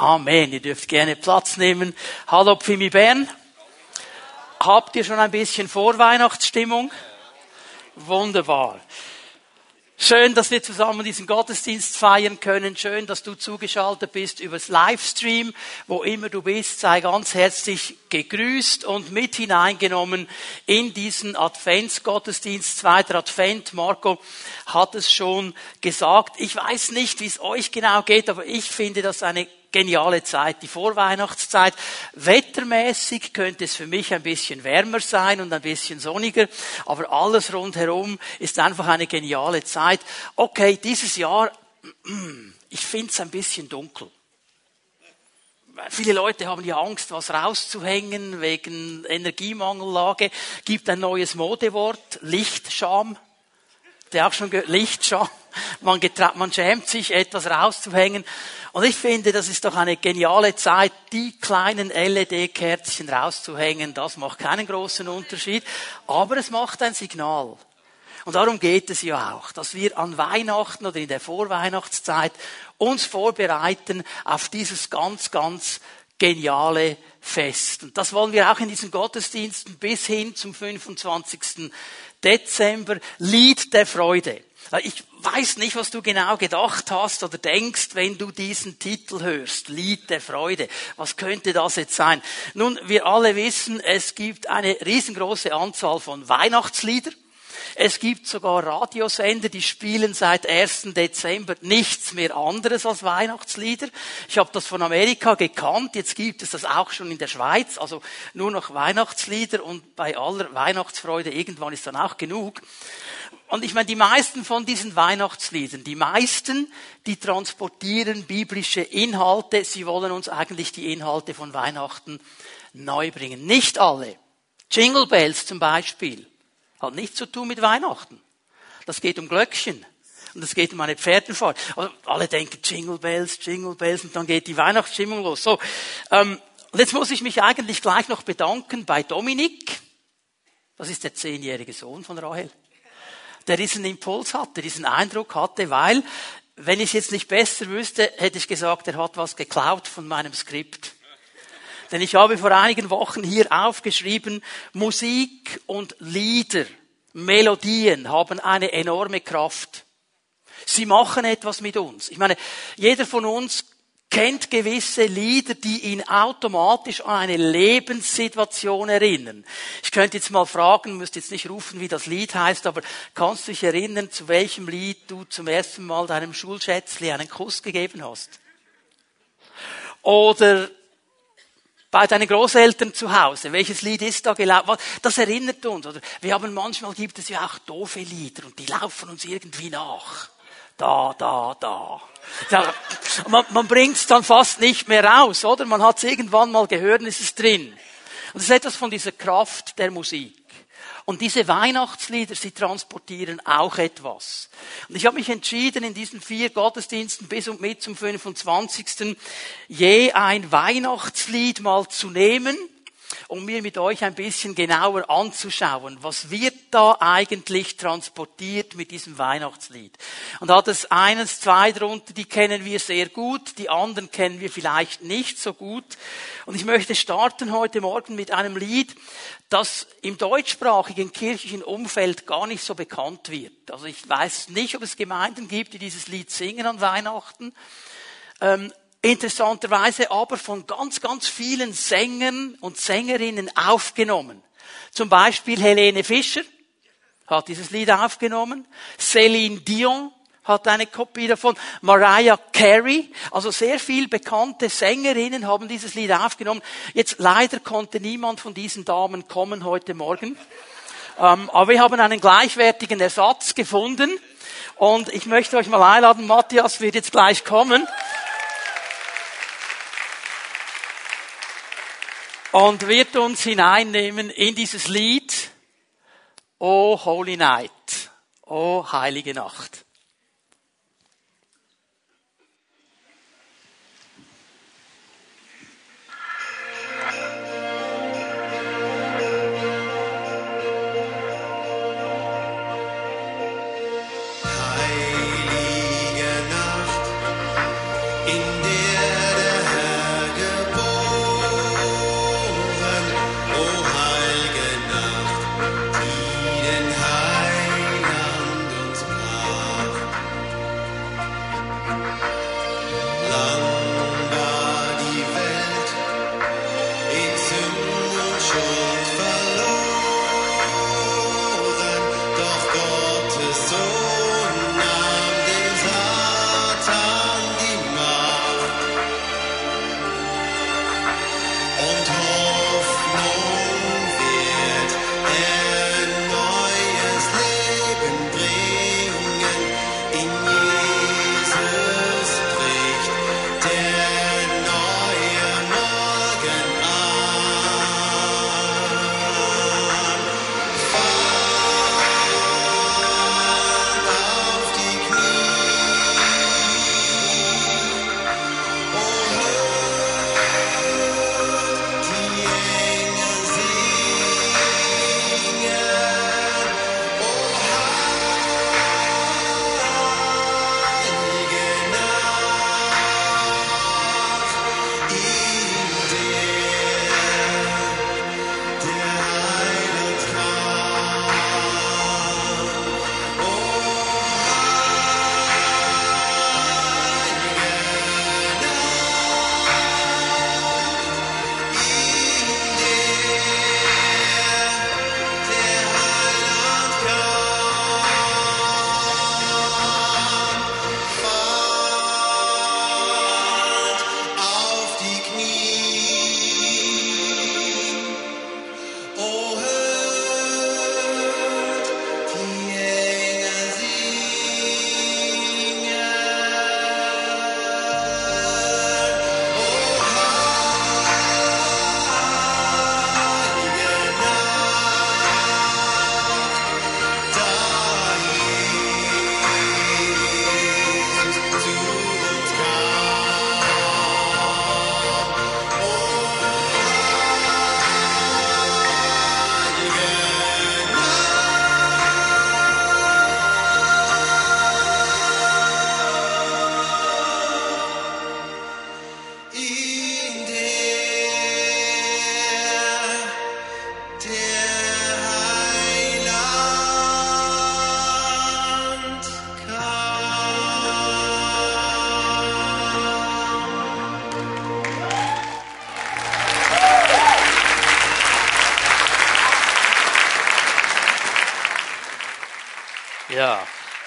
Amen. Ihr dürft gerne Platz nehmen. Hallo Pfimi Bern. Habt ihr schon ein bisschen Vorweihnachtsstimmung? Wunderbar. Schön, dass wir zusammen diesen Gottesdienst feiern können. Schön, dass du zugeschaltet bist übers Livestream. Wo immer du bist, sei ganz herzlich gegrüßt und mit hineingenommen in diesen Adventsgottesdienst. Zweiter Advent. Marco hat es schon gesagt. Ich weiß nicht, wie es euch genau geht, aber ich finde das eine geniale Zeit, die Vorweihnachtszeit. Wettermäßig könnte es für mich ein bisschen wärmer sein und ein bisschen sonniger, aber alles rundherum ist einfach eine geniale Zeit. Okay, dieses Jahr, ich finde es ein bisschen dunkel. Viele Leute haben ja Angst, was rauszuhängen wegen Energiemangellage. Gibt ein neues Modewort, Lichtscham. Der auch schon gehört, Lichtscham. Man, man schämt sich, etwas rauszuhängen. Und ich finde, das ist doch eine geniale Zeit, die kleinen LED-Kerzchen rauszuhängen. Das macht keinen großen Unterschied, aber es macht ein Signal. Und darum geht es ja auch, dass wir an Weihnachten oder in der Vorweihnachtszeit uns vorbereiten auf dieses ganz, ganz geniale Fest. Und das wollen wir auch in diesen Gottesdiensten bis hin zum 25. Dezember. Lied der Freude. Ich weiß nicht, was du genau gedacht hast oder denkst, wenn du diesen Titel hörst. Lied der Freude. Was könnte das jetzt sein? Nun, wir alle wissen, es gibt eine riesengroße Anzahl von Weihnachtslieder. Es gibt sogar Radiosender, die spielen seit 1. Dezember nichts mehr anderes als Weihnachtslieder. Ich habe das von Amerika gekannt, jetzt gibt es das auch schon in der Schweiz, also nur noch Weihnachtslieder und bei aller Weihnachtsfreude irgendwann ist dann auch genug. Und ich meine, die meisten von diesen Weihnachtsliedern, die meisten, die transportieren biblische Inhalte. Sie wollen uns eigentlich die Inhalte von Weihnachten neu bringen. Nicht alle. Jingle Bells zum Beispiel hat nichts zu tun mit Weihnachten. Das geht um Glöckchen. Und es geht um eine Pferdenfahrt. Also alle denken Jingle Bells, Jingle Bells und dann geht die Weihnachtsstimmung los. So, ähm, und jetzt muss ich mich eigentlich gleich noch bedanken bei Dominik. Das ist der zehnjährige Sohn von Rahel der diesen Impuls hatte, diesen Eindruck hatte, weil, wenn ich es jetzt nicht besser wüsste, hätte ich gesagt, er hat was geklaut von meinem Skript. Denn ich habe vor einigen Wochen hier aufgeschrieben, Musik und Lieder, Melodien haben eine enorme Kraft. Sie machen etwas mit uns. Ich meine, jeder von uns kennt gewisse Lieder, die ihn automatisch an eine Lebenssituation erinnern. Ich könnte jetzt mal fragen, müsst jetzt nicht rufen, wie das Lied heißt, aber kannst du dich erinnern, zu welchem Lied du zum ersten Mal deinem Schulschätzli einen Kuss gegeben hast? Oder bei deinen Großeltern zu Hause. Welches Lied ist da gelaufen? Das erinnert uns. Oder wir haben manchmal gibt es ja auch doofe Lieder und die laufen uns irgendwie nach. Da, da, da. Man, man bringt es dann fast nicht mehr raus, oder? Man hat es irgendwann mal gehört und es ist drin. Und das ist etwas von dieser Kraft der Musik. Und diese Weihnachtslieder, sie transportieren auch etwas. Und ich habe mich entschieden, in diesen vier Gottesdiensten bis und mit zum 25. je ein Weihnachtslied mal zu nehmen um mir mit euch ein bisschen genauer anzuschauen, was wird da eigentlich transportiert mit diesem Weihnachtslied. Und da hat es eines, zwei drunter, die kennen wir sehr gut, die anderen kennen wir vielleicht nicht so gut. Und ich möchte starten heute Morgen mit einem Lied, das im deutschsprachigen kirchlichen Umfeld gar nicht so bekannt wird. Also ich weiß nicht, ob es Gemeinden gibt, die dieses Lied singen an Weihnachten. Interessanterweise aber von ganz, ganz vielen Sängern und Sängerinnen aufgenommen. Zum Beispiel Helene Fischer hat dieses Lied aufgenommen, Celine Dion hat eine Kopie davon, Mariah Carey, also sehr viel bekannte Sängerinnen haben dieses Lied aufgenommen. Jetzt leider konnte niemand von diesen Damen kommen heute Morgen, ähm, aber wir haben einen gleichwertigen Ersatz gefunden und ich möchte euch mal einladen, Matthias wird jetzt gleich kommen. Und wird uns hineinnehmen in dieses Lied O Holy Night, O heilige Nacht.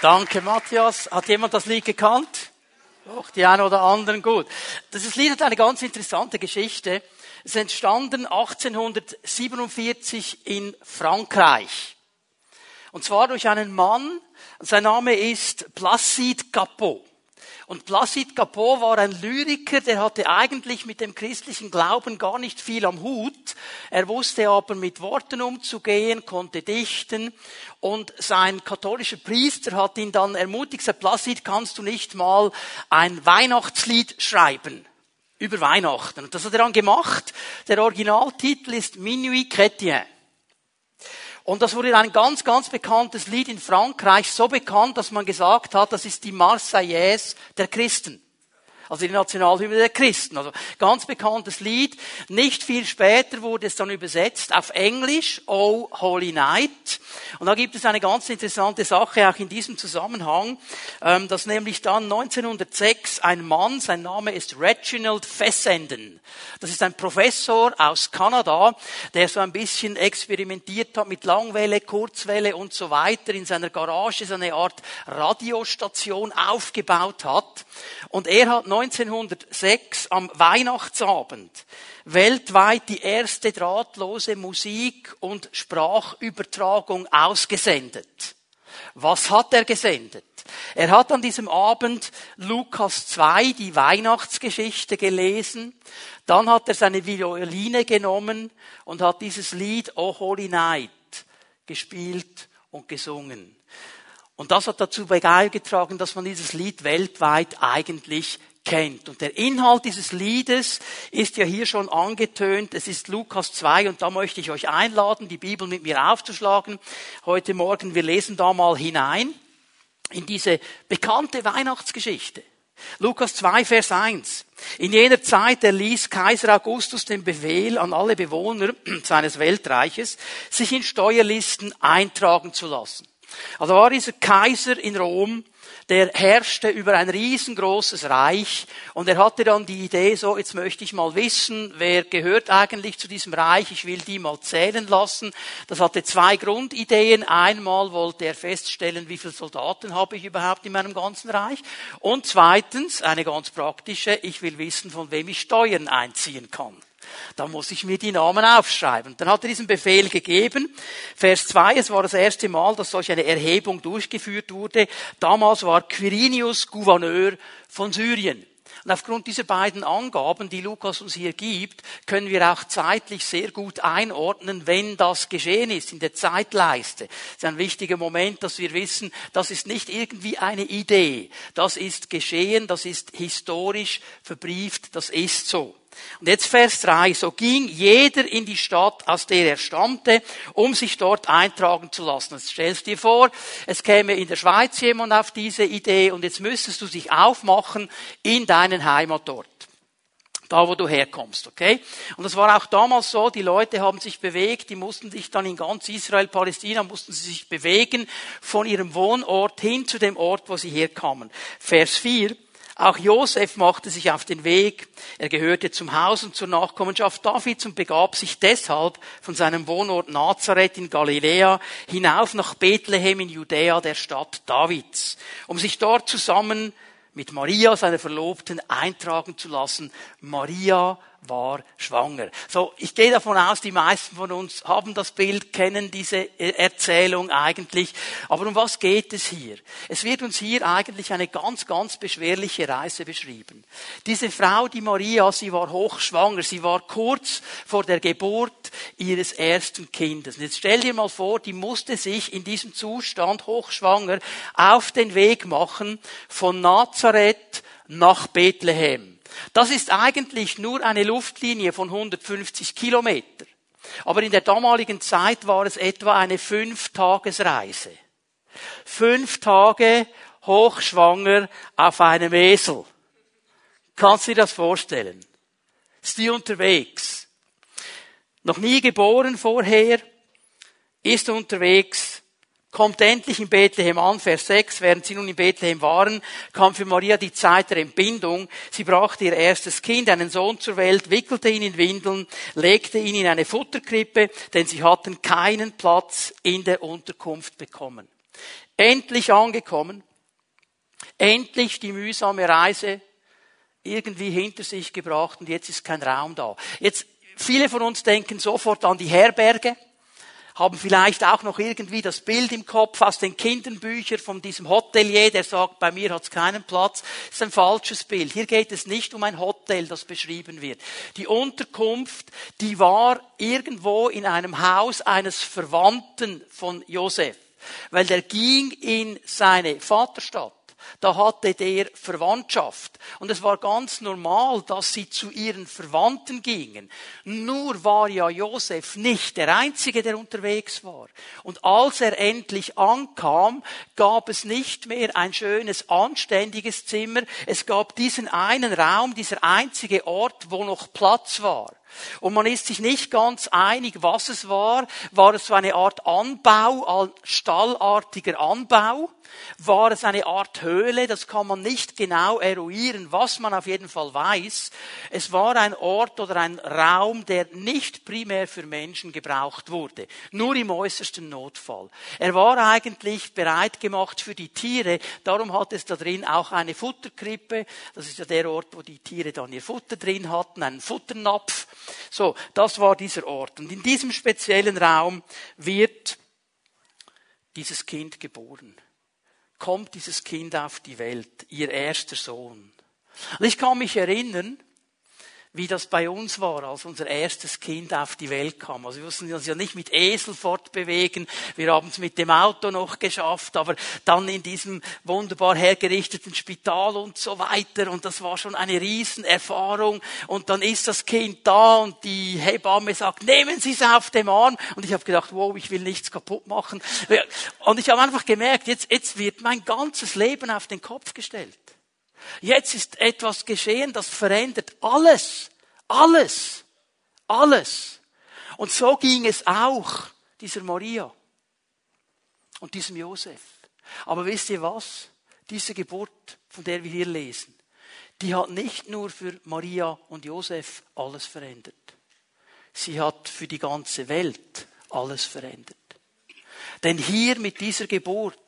Danke, Matthias. Hat jemand das Lied gekannt? Doch, die einen oder anderen gut. Das Lied hat eine ganz interessante Geschichte. Es ist entstanden 1847 in Frankreich. Und zwar durch einen Mann, sein Name ist Placide Capot. Und Placide Capot war ein Lyriker, der hatte eigentlich mit dem christlichen Glauben gar nicht viel am Hut. Er wusste aber mit Worten umzugehen, konnte dichten. Und sein katholischer Priester hat ihn dann ermutigt, sagt, Placide, kannst du nicht mal ein Weihnachtslied schreiben? Über Weihnachten. Und das hat er dann gemacht. Der Originaltitel ist Minuit Chrétien. Und das wurde ein ganz, ganz bekanntes Lied in Frankreich, so bekannt, dass man gesagt hat, das ist die Marseillaise der Christen also die Nationalhymne der Christen. Also ganz bekanntes Lied. Nicht viel später wurde es dann übersetzt auf Englisch, Oh Holy Night. Und da gibt es eine ganz interessante Sache auch in diesem Zusammenhang, ähm, dass nämlich dann 1906 ein Mann, sein Name ist Reginald Fessenden, das ist ein Professor aus Kanada, der so ein bisschen experimentiert hat mit Langwelle, Kurzwelle und so weiter, in seiner Garage so eine Art Radiostation aufgebaut hat. Und er hat 1906 am Weihnachtsabend weltweit die erste drahtlose Musik- und Sprachübertragung ausgesendet. Was hat er gesendet? Er hat an diesem Abend Lukas 2, die Weihnachtsgeschichte gelesen. Dann hat er seine Violine genommen und hat dieses Lied O Holy Night gespielt und gesungen. Und das hat dazu beigetragen, dass man dieses Lied weltweit eigentlich kennt. Und der Inhalt dieses Liedes ist ja hier schon angetönt. Es ist Lukas 2 und da möchte ich euch einladen, die Bibel mit mir aufzuschlagen. Heute Morgen, wir lesen da mal hinein in diese bekannte Weihnachtsgeschichte. Lukas 2, Vers 1. In jener Zeit erließ Kaiser Augustus den Befehl an alle Bewohner seines Weltreiches, sich in Steuerlisten eintragen zu lassen. Also war dieser Kaiser in Rom der herrschte über ein riesengroßes Reich und er hatte dann die Idee, so jetzt möchte ich mal wissen, wer gehört eigentlich zu diesem Reich, ich will die mal zählen lassen. Das hatte zwei Grundideen. Einmal wollte er feststellen, wie viele Soldaten habe ich überhaupt in meinem ganzen Reich und zweitens, eine ganz praktische, ich will wissen, von wem ich Steuern einziehen kann. Da muss ich mir die Namen aufschreiben. Dann hat er diesen Befehl gegeben. Vers 2, es war das erste Mal, dass solch eine Erhebung durchgeführt wurde. Damals war Quirinius Gouverneur von Syrien. Und aufgrund dieser beiden Angaben, die Lukas uns hier gibt, können wir auch zeitlich sehr gut einordnen, wenn das geschehen ist, in der Zeitleiste. Das ist ein wichtiger Moment, dass wir wissen, das ist nicht irgendwie eine Idee. Das ist geschehen, das ist historisch verbrieft, das ist so. Und jetzt Vers 3. So ging jeder in die Stadt, aus der er stammte, um sich dort eintragen zu lassen. Jetzt stellst dir vor, es käme in der Schweiz jemand auf diese Idee und jetzt müsstest du dich aufmachen in deinen Heimatort. Da, wo du herkommst, okay? Und das war auch damals so, die Leute haben sich bewegt, die mussten sich dann in ganz Israel, Palästina, mussten sie sich bewegen von ihrem Wohnort hin zu dem Ort, wo sie herkamen. Vers 4. Auch Josef machte sich auf den Weg. Er gehörte zum Haus und zur Nachkommenschaft Davids und begab sich deshalb von seinem Wohnort Nazareth in Galiläa hinauf nach Bethlehem in Judäa, der Stadt Davids, um sich dort zusammen mit Maria, seiner Verlobten, eintragen zu lassen. Maria war schwanger. So, ich gehe davon aus, die meisten von uns haben das Bild, kennen diese Erzählung eigentlich. Aber um was geht es hier? Es wird uns hier eigentlich eine ganz, ganz beschwerliche Reise beschrieben. Diese Frau, die Maria, sie war hochschwanger. Sie war kurz vor der Geburt ihres ersten Kindes. Und jetzt stell dir mal vor, die musste sich in diesem Zustand hochschwanger auf den Weg machen von Nazareth nach Bethlehem. Das ist eigentlich nur eine Luftlinie von 150 Kilometer. Aber in der damaligen Zeit war es etwa eine Fünf-Tagesreise. Fünf Tage hochschwanger auf einem Esel. Kannst du dir das vorstellen? Ist die unterwegs? Noch nie geboren vorher, ist unterwegs, kommt endlich in Bethlehem an, Vers 6, während sie nun in Bethlehem waren, kam für Maria die Zeit der Entbindung. Sie brachte ihr erstes Kind, einen Sohn zur Welt, wickelte ihn in Windeln, legte ihn in eine Futterkrippe, denn sie hatten keinen Platz in der Unterkunft bekommen. Endlich angekommen, endlich die mühsame Reise irgendwie hinter sich gebracht und jetzt ist kein Raum da. Jetzt, viele von uns denken sofort an die Herberge, haben vielleicht auch noch irgendwie das Bild im Kopf aus den Kinderbüchern von diesem Hotelier, der sagt, bei mir hat es keinen Platz. Das ist ein falsches Bild. Hier geht es nicht um ein Hotel, das beschrieben wird. Die Unterkunft, die war irgendwo in einem Haus eines Verwandten von Josef, weil der ging in seine Vaterstadt da hatte der Verwandtschaft. Und es war ganz normal, dass sie zu ihren Verwandten gingen. Nur war ja Josef nicht der Einzige, der unterwegs war. Und als er endlich ankam, gab es nicht mehr ein schönes, anständiges Zimmer. Es gab diesen einen Raum, dieser einzige Ort, wo noch Platz war. Und man ist sich nicht ganz einig, was es war. War es so eine Art Anbau, stallartiger Anbau? War es eine Art Höhle? Das kann man nicht genau eruieren. Was man auf jeden Fall weiß, es war ein Ort oder ein Raum, der nicht primär für Menschen gebraucht wurde. Nur im äußersten Notfall. Er war eigentlich bereit gemacht für die Tiere. Darum hat es da drin auch eine Futterkrippe. Das ist ja der Ort, wo die Tiere dann ihr Futter drin hatten, einen Futternapf. So, das war dieser Ort. Und in diesem speziellen Raum wird dieses Kind geboren kommt dieses Kind auf die Welt, ihr erster Sohn. Und ich kann mich erinnern, wie das bei uns war, als unser erstes Kind auf die Welt kam. Also wir mussten uns ja nicht mit Esel fortbewegen, wir haben es mit dem Auto noch geschafft, aber dann in diesem wunderbar hergerichteten Spital und so weiter. Und das war schon eine Riesenerfahrung. Und dann ist das Kind da und die Hebamme sagt, nehmen Sie es auf dem Arm. Und ich habe gedacht, wow, ich will nichts kaputt machen. Und ich habe einfach gemerkt, jetzt, jetzt wird mein ganzes Leben auf den Kopf gestellt. Jetzt ist etwas geschehen, das verändert alles. Alles. Alles. Und so ging es auch dieser Maria und diesem Josef. Aber wisst ihr was? Diese Geburt, von der wir hier lesen, die hat nicht nur für Maria und Josef alles verändert. Sie hat für die ganze Welt alles verändert. Denn hier mit dieser Geburt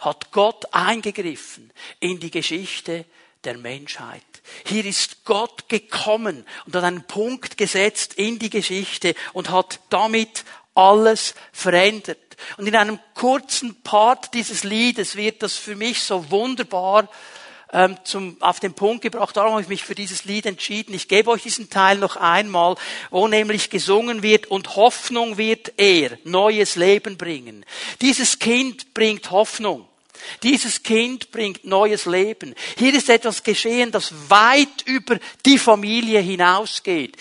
hat Gott eingegriffen in die Geschichte der Menschheit. Hier ist Gott gekommen und hat einen Punkt gesetzt in die Geschichte und hat damit alles verändert. Und in einem kurzen Part dieses Liedes wird das für mich so wunderbar ähm, zum, auf den Punkt gebracht. Darum habe ich mich für dieses Lied entschieden. Ich gebe euch diesen Teil noch einmal, wo nämlich gesungen wird und Hoffnung wird er neues Leben bringen. Dieses Kind bringt Hoffnung. Dieses Kind bringt neues Leben. Hier ist etwas geschehen, das weit über die Familie hinausgeht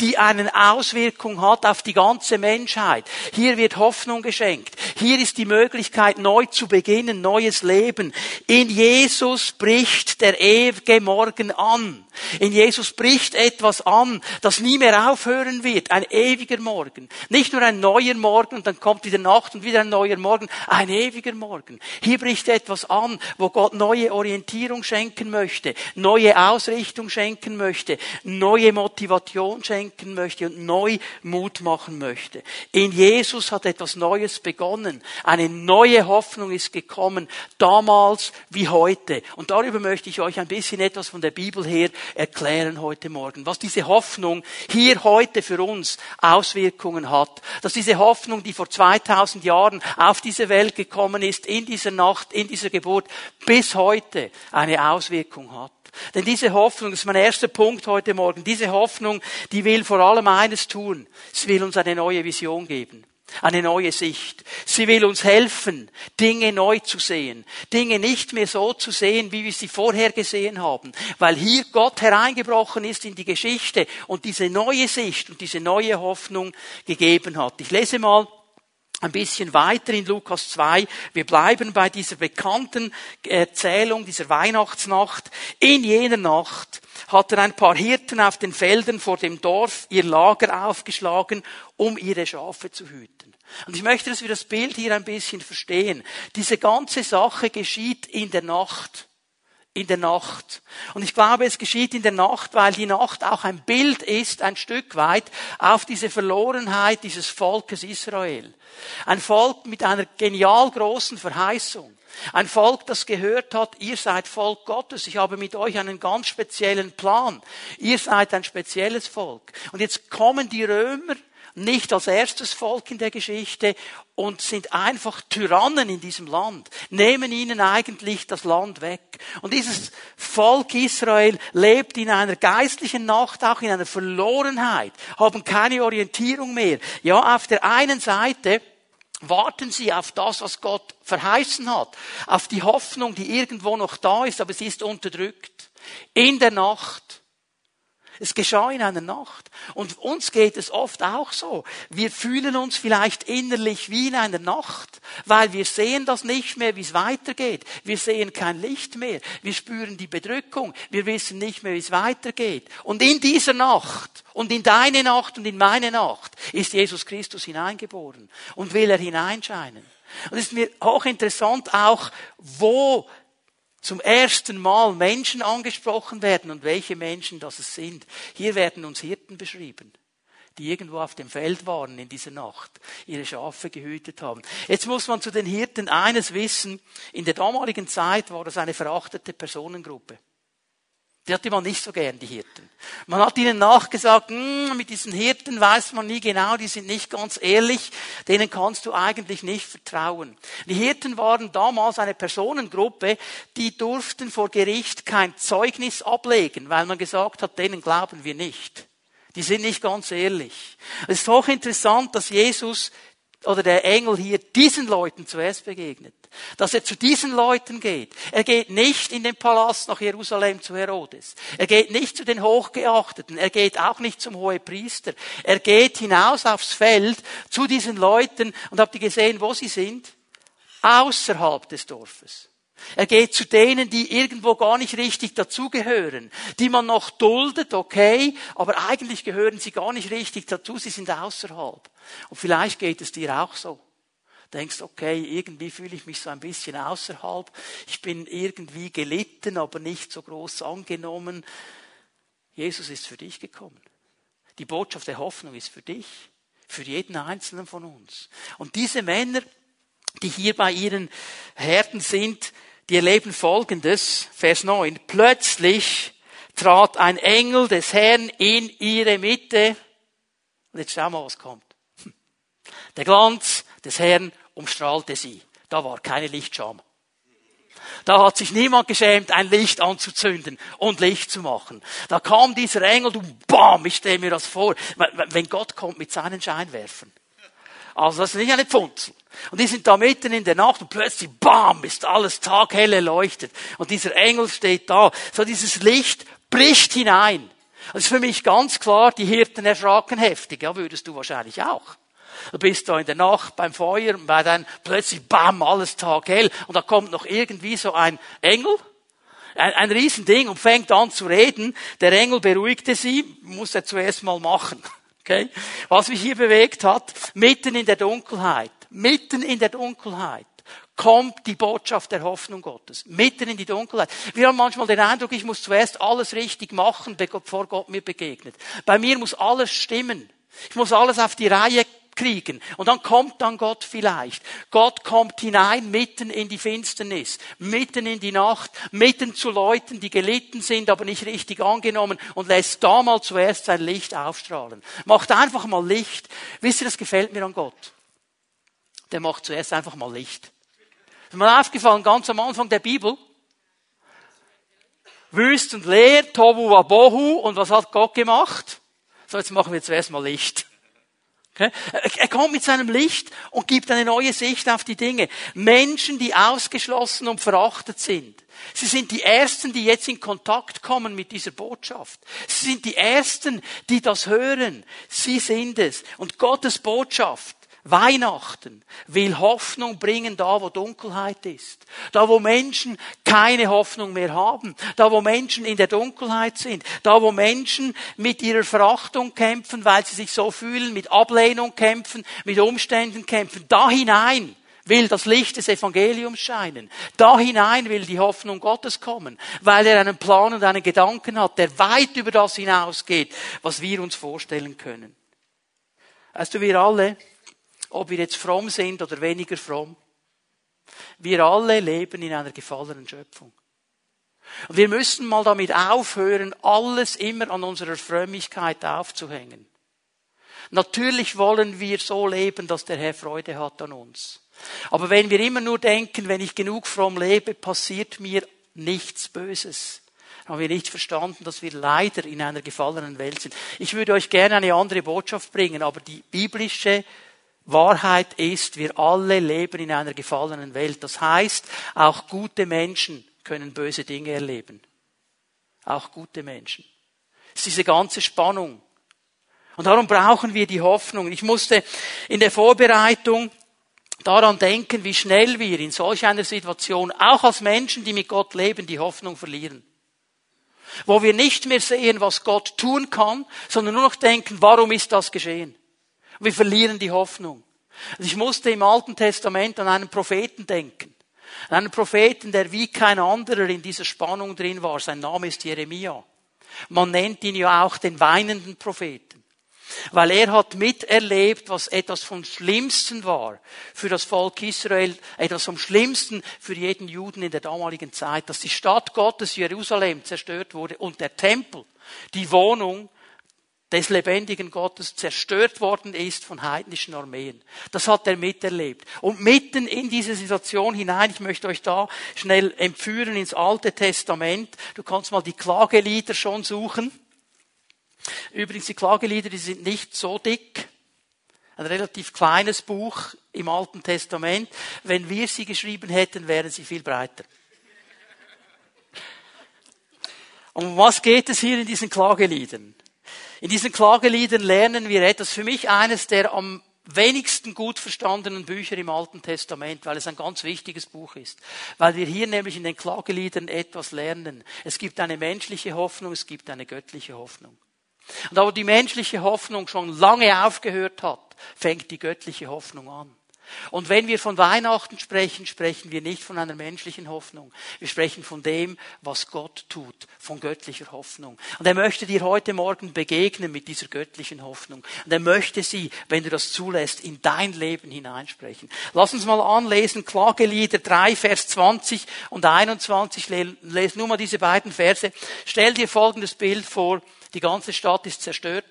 die eine Auswirkung hat auf die ganze Menschheit. Hier wird Hoffnung geschenkt. Hier ist die Möglichkeit, neu zu beginnen, neues Leben. In Jesus bricht der ewige Morgen an. In Jesus bricht etwas an, das nie mehr aufhören wird. Ein ewiger Morgen. Nicht nur ein neuer Morgen und dann kommt wieder Nacht und wieder ein neuer Morgen. Ein ewiger Morgen. Hier bricht etwas an, wo Gott neue Orientierung schenken möchte, neue Ausrichtung schenken möchte, neue Motivation schenken möchte und neu Mut machen möchte. In Jesus hat etwas Neues begonnen. Eine neue Hoffnung ist gekommen, damals wie heute. Und darüber möchte ich euch ein bisschen etwas von der Bibel her erklären heute Morgen, was diese Hoffnung hier heute für uns Auswirkungen hat, dass diese Hoffnung, die vor 2000 Jahren auf diese Welt gekommen ist, in dieser Nacht, in dieser Geburt, bis heute eine Auswirkung hat. Denn diese Hoffnung, das ist mein erster Punkt heute Morgen, diese Hoffnung, die will vor allem eines tun. Sie will uns eine neue Vision geben eine neue Sicht. Sie will uns helfen, Dinge neu zu sehen, Dinge nicht mehr so zu sehen, wie wir sie vorher gesehen haben, weil hier Gott hereingebrochen ist in die Geschichte und diese neue Sicht und diese neue Hoffnung gegeben hat. Ich lese mal ein bisschen weiter in Lukas 2. Wir bleiben bei dieser bekannten Erzählung dieser Weihnachtsnacht. In jener Nacht hatten ein paar Hirten auf den Feldern vor dem Dorf ihr Lager aufgeschlagen, um ihre Schafe zu hüten. Und ich möchte, dass wir das Bild hier ein bisschen verstehen. Diese ganze Sache geschieht in der Nacht. In der Nacht. Und ich glaube, es geschieht in der Nacht, weil die Nacht auch ein Bild ist, ein Stück weit, auf diese Verlorenheit dieses Volkes Israel. Ein Volk mit einer genial großen Verheißung. Ein Volk, das gehört hat, ihr seid Volk Gottes, ich habe mit euch einen ganz speziellen Plan. Ihr seid ein spezielles Volk. Und jetzt kommen die Römer nicht als erstes Volk in der Geschichte und sind einfach Tyrannen in diesem Land, nehmen ihnen eigentlich das Land weg. Und dieses Volk Israel lebt in einer geistlichen Nacht, auch in einer Verlorenheit, haben keine Orientierung mehr. Ja, auf der einen Seite warten sie auf das, was Gott verheißen hat, auf die Hoffnung, die irgendwo noch da ist, aber sie ist unterdrückt. In der Nacht es geschah in einer Nacht. Und uns geht es oft auch so. Wir fühlen uns vielleicht innerlich wie in einer Nacht, weil wir sehen das nicht mehr, wie es weitergeht. Wir sehen kein Licht mehr. Wir spüren die Bedrückung. Wir wissen nicht mehr, wie es weitergeht. Und in dieser Nacht und in deine Nacht und in meine Nacht ist Jesus Christus hineingeboren und will er hineinscheinen. Und es ist mir hochinteressant auch, wo zum ersten Mal Menschen angesprochen werden und welche Menschen das sind. Hier werden uns Hirten beschrieben, die irgendwo auf dem Feld waren in dieser Nacht, ihre Schafe gehütet haben. Jetzt muss man zu den Hirten eines wissen. In der damaligen Zeit war das eine verachtete Personengruppe. Die hatte man nicht so gern, die Hirten. Man hat ihnen nachgesagt, hm, mit diesen Hirten weiß man nie genau, die sind nicht ganz ehrlich, denen kannst du eigentlich nicht vertrauen. Die Hirten waren damals eine Personengruppe, die durften vor Gericht kein Zeugnis ablegen, weil man gesagt hat, denen glauben wir nicht. Die sind nicht ganz ehrlich. Es ist hochinteressant, dass Jesus oder der Engel hier diesen Leuten zuerst begegnet. Dass er zu diesen Leuten geht. Er geht nicht in den Palast nach Jerusalem zu Herodes. Er geht nicht zu den Hochgeachteten. Er geht auch nicht zum Hohepriester. Er geht hinaus aufs Feld zu diesen Leuten und habt ihr gesehen, wo sie sind? Außerhalb des Dorfes. Er geht zu denen, die irgendwo gar nicht richtig dazugehören, die man noch duldet, okay, aber eigentlich gehören sie gar nicht richtig dazu, sie sind außerhalb. Und vielleicht geht es dir auch so. Denkst, okay, irgendwie fühle ich mich so ein bisschen außerhalb, ich bin irgendwie gelitten, aber nicht so groß angenommen. Jesus ist für dich gekommen. Die Botschaft der Hoffnung ist für dich, für jeden einzelnen von uns. Und diese Männer, die hier bei ihren Herden sind, die erleben Folgendes, Vers 9. Plötzlich trat ein Engel des Herrn in ihre Mitte. Und jetzt schau mal, was kommt. Der Glanz des Herrn umstrahlte sie. Da war keine Lichtscham. Da hat sich niemand geschämt, ein Licht anzuzünden und Licht zu machen. Da kam dieser Engel, du bam, ich stelle mir das vor, wenn Gott kommt mit seinen Scheinwerfern. Also das ist nicht eine Pfunzel. Und die sind da mitten in der Nacht und plötzlich, bam, ist alles taghelle leuchtet. Und dieser Engel steht da. So dieses Licht bricht hinein. Das ist für mich ganz klar, die Hirten erschraken heftig. Ja, würdest du wahrscheinlich auch. Du bist da in der Nacht beim Feuer und bei dann plötzlich, bam, alles taghell. Und da kommt noch irgendwie so ein Engel. Ein, ein Riesending und fängt an zu reden. Der Engel beruhigte sie, muss er zuerst mal machen. Okay? Was mich hier bewegt hat, mitten in der Dunkelheit, mitten in der Dunkelheit kommt die Botschaft der Hoffnung Gottes. Mitten in die Dunkelheit. Wir haben manchmal den Eindruck, ich muss zuerst alles richtig machen, bevor Gott mir begegnet. Bei mir muss alles stimmen. Ich muss alles auf die Reihe kriegen. Und dann kommt dann Gott vielleicht. Gott kommt hinein mitten in die Finsternis, mitten in die Nacht, mitten zu Leuten, die gelitten sind, aber nicht richtig angenommen und lässt da mal zuerst sein Licht aufstrahlen. Macht einfach mal Licht. Wisst ihr, das gefällt mir an Gott. Der macht zuerst einfach mal Licht. Ist mir aufgefallen, ganz am Anfang der Bibel, wüst und leer, Tobu Wabohu, und was hat Gott gemacht? So, jetzt machen wir zuerst mal Licht. Er kommt mit seinem Licht und gibt eine neue Sicht auf die Dinge. Menschen, die ausgeschlossen und verachtet sind. Sie sind die Ersten, die jetzt in Kontakt kommen mit dieser Botschaft. Sie sind die Ersten, die das hören. Sie sind es. Und Gottes Botschaft Weihnachten will Hoffnung bringen, da wo Dunkelheit ist. Da wo Menschen keine Hoffnung mehr haben. Da wo Menschen in der Dunkelheit sind. Da wo Menschen mit ihrer Verachtung kämpfen, weil sie sich so fühlen, mit Ablehnung kämpfen, mit Umständen kämpfen. Da hinein will das Licht des Evangeliums scheinen. Da hinein will die Hoffnung Gottes kommen, weil er einen Plan und einen Gedanken hat, der weit über das hinausgeht, was wir uns vorstellen können. Weißt du, wir alle, ob wir jetzt fromm sind oder weniger fromm, wir alle leben in einer gefallenen Schöpfung. Und wir müssen mal damit aufhören, alles immer an unserer Frömmigkeit aufzuhängen. Natürlich wollen wir so leben, dass der Herr Freude hat an uns. Aber wenn wir immer nur denken, wenn ich genug fromm lebe, passiert mir nichts Böses, haben wir nicht verstanden, dass wir leider in einer gefallenen Welt sind. Ich würde euch gerne eine andere Botschaft bringen, aber die biblische Wahrheit ist, wir alle leben in einer gefallenen Welt. Das heißt, auch gute Menschen können böse Dinge erleben. Auch gute Menschen. Es ist diese ganze Spannung. Und darum brauchen wir die Hoffnung. Ich musste in der Vorbereitung daran denken, wie schnell wir in solch einer Situation, auch als Menschen, die mit Gott leben, die Hoffnung verlieren. Wo wir nicht mehr sehen, was Gott tun kann, sondern nur noch denken, warum ist das geschehen? Wir verlieren die Hoffnung. Also ich musste im Alten Testament an einen Propheten denken. An einen Propheten, der wie kein anderer in dieser Spannung drin war. Sein Name ist Jeremia. Man nennt ihn ja auch den weinenden Propheten. Weil er hat miterlebt, was etwas vom Schlimmsten war für das Volk Israel, etwas vom Schlimmsten für jeden Juden in der damaligen Zeit, dass die Stadt Gottes Jerusalem zerstört wurde und der Tempel, die Wohnung des lebendigen Gottes zerstört worden ist von heidnischen Armeen. Das hat er miterlebt. Und mitten in diese Situation hinein, ich möchte euch da schnell entführen ins Alte Testament. Du kannst mal die Klagelieder schon suchen. Übrigens, die Klagelieder, die sind nicht so dick. Ein relativ kleines Buch im Alten Testament. Wenn wir sie geschrieben hätten, wären sie viel breiter. Um was geht es hier in diesen Klageliedern? In diesen Klageliedern lernen wir etwas. Für mich eines der am wenigsten gut verstandenen Bücher im Alten Testament, weil es ein ganz wichtiges Buch ist. Weil wir hier nämlich in den Klageliedern etwas lernen. Es gibt eine menschliche Hoffnung, es gibt eine göttliche Hoffnung. Und aber die menschliche Hoffnung schon lange aufgehört hat, fängt die göttliche Hoffnung an. Und wenn wir von Weihnachten sprechen, sprechen wir nicht von einer menschlichen Hoffnung. Wir sprechen von dem, was Gott tut, von göttlicher Hoffnung. Und er möchte dir heute Morgen begegnen mit dieser göttlichen Hoffnung. Und er möchte sie, wenn du das zulässt, in dein Leben hineinsprechen. Lass uns mal anlesen, Klagelieder 3, Vers 20 und 21. Lesen nur mal diese beiden Verse. Stell dir folgendes Bild vor. Die ganze Stadt ist zerstört.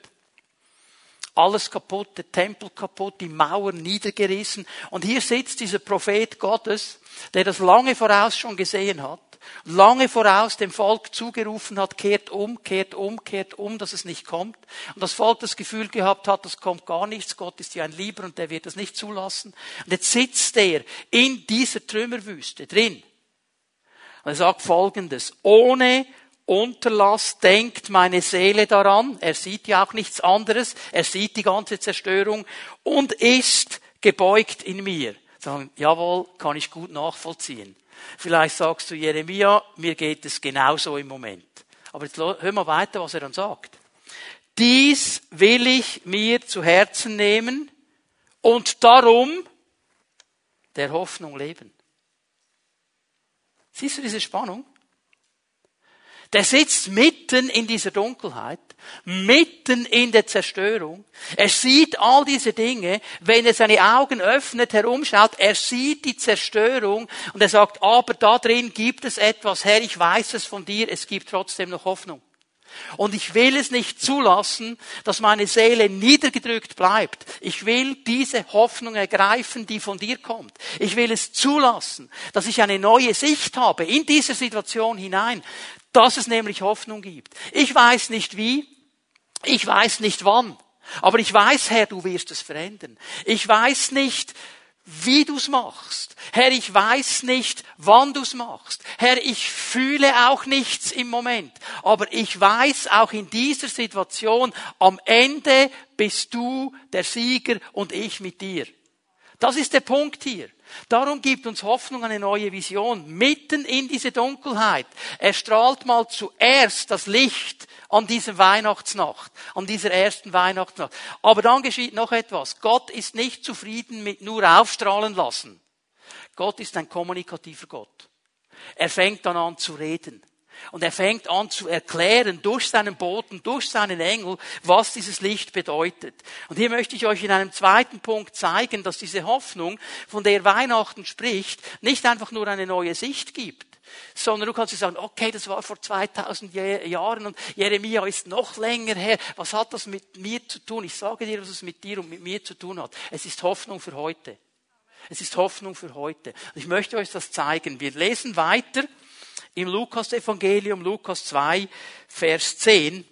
Alles kaputt, der Tempel kaputt, die Mauern niedergerissen. Und hier sitzt dieser Prophet Gottes, der das lange voraus schon gesehen hat, lange voraus dem Volk zugerufen hat, kehrt um, kehrt um, kehrt um, dass es nicht kommt. Und das Volk das Gefühl gehabt hat, das kommt gar nichts, Gott ist ja ein Lieber und der wird das nicht zulassen. Und jetzt sitzt er in dieser Trümmerwüste drin. Und er sagt Folgendes, ohne Unterlass denkt meine Seele daran, er sieht ja auch nichts anderes, er sieht die ganze Zerstörung und ist gebeugt in mir. Sagen, jawohl, kann ich gut nachvollziehen. Vielleicht sagst du, Jeremia, mir geht es genauso im Moment. Aber jetzt hör mal weiter, was er dann sagt. Dies will ich mir zu Herzen nehmen und darum der Hoffnung leben. Siehst du diese Spannung? Der sitzt mitten in dieser Dunkelheit, mitten in der Zerstörung. Er sieht all diese Dinge. Wenn er seine Augen öffnet, herumschaut, er sieht die Zerstörung und er sagt, aber da drin gibt es etwas. Herr, ich weiß es von dir. Es gibt trotzdem noch Hoffnung. Und ich will es nicht zulassen, dass meine Seele niedergedrückt bleibt. Ich will diese Hoffnung ergreifen, die von dir kommt. Ich will es zulassen, dass ich eine neue Sicht habe in diese Situation hinein dass es nämlich Hoffnung gibt. Ich weiß nicht wie, ich weiß nicht wann, aber ich weiß, Herr, du wirst es verändern. Ich weiß nicht, wie du's machst. Herr, ich weiß nicht, wann du's machst. Herr, ich fühle auch nichts im Moment. Aber ich weiß auch in dieser Situation, am Ende bist du der Sieger und ich mit dir. Das ist der Punkt hier. Darum gibt uns Hoffnung eine neue Vision. Mitten in diese Dunkelheit erstrahlt mal zuerst das Licht an dieser Weihnachtsnacht, an dieser ersten Weihnachtsnacht. Aber dann geschieht noch etwas. Gott ist nicht zufrieden mit nur aufstrahlen lassen. Gott ist ein kommunikativer Gott. Er fängt dann an zu reden. Und er fängt an zu erklären durch seinen Boten, durch seinen Engel, was dieses Licht bedeutet. Und hier möchte ich euch in einem zweiten Punkt zeigen, dass diese Hoffnung, von der Weihnachten spricht, nicht einfach nur eine neue Sicht gibt, sondern du kannst sagen, okay, das war vor 2000 Jahren und Jeremia ist noch länger her. Was hat das mit mir zu tun? Ich sage dir, was es mit dir und mit mir zu tun hat. Es ist Hoffnung für heute. Es ist Hoffnung für heute. Ich möchte euch das zeigen. Wir lesen weiter im Lukas-Evangelium, Lukas 2, Vers 10,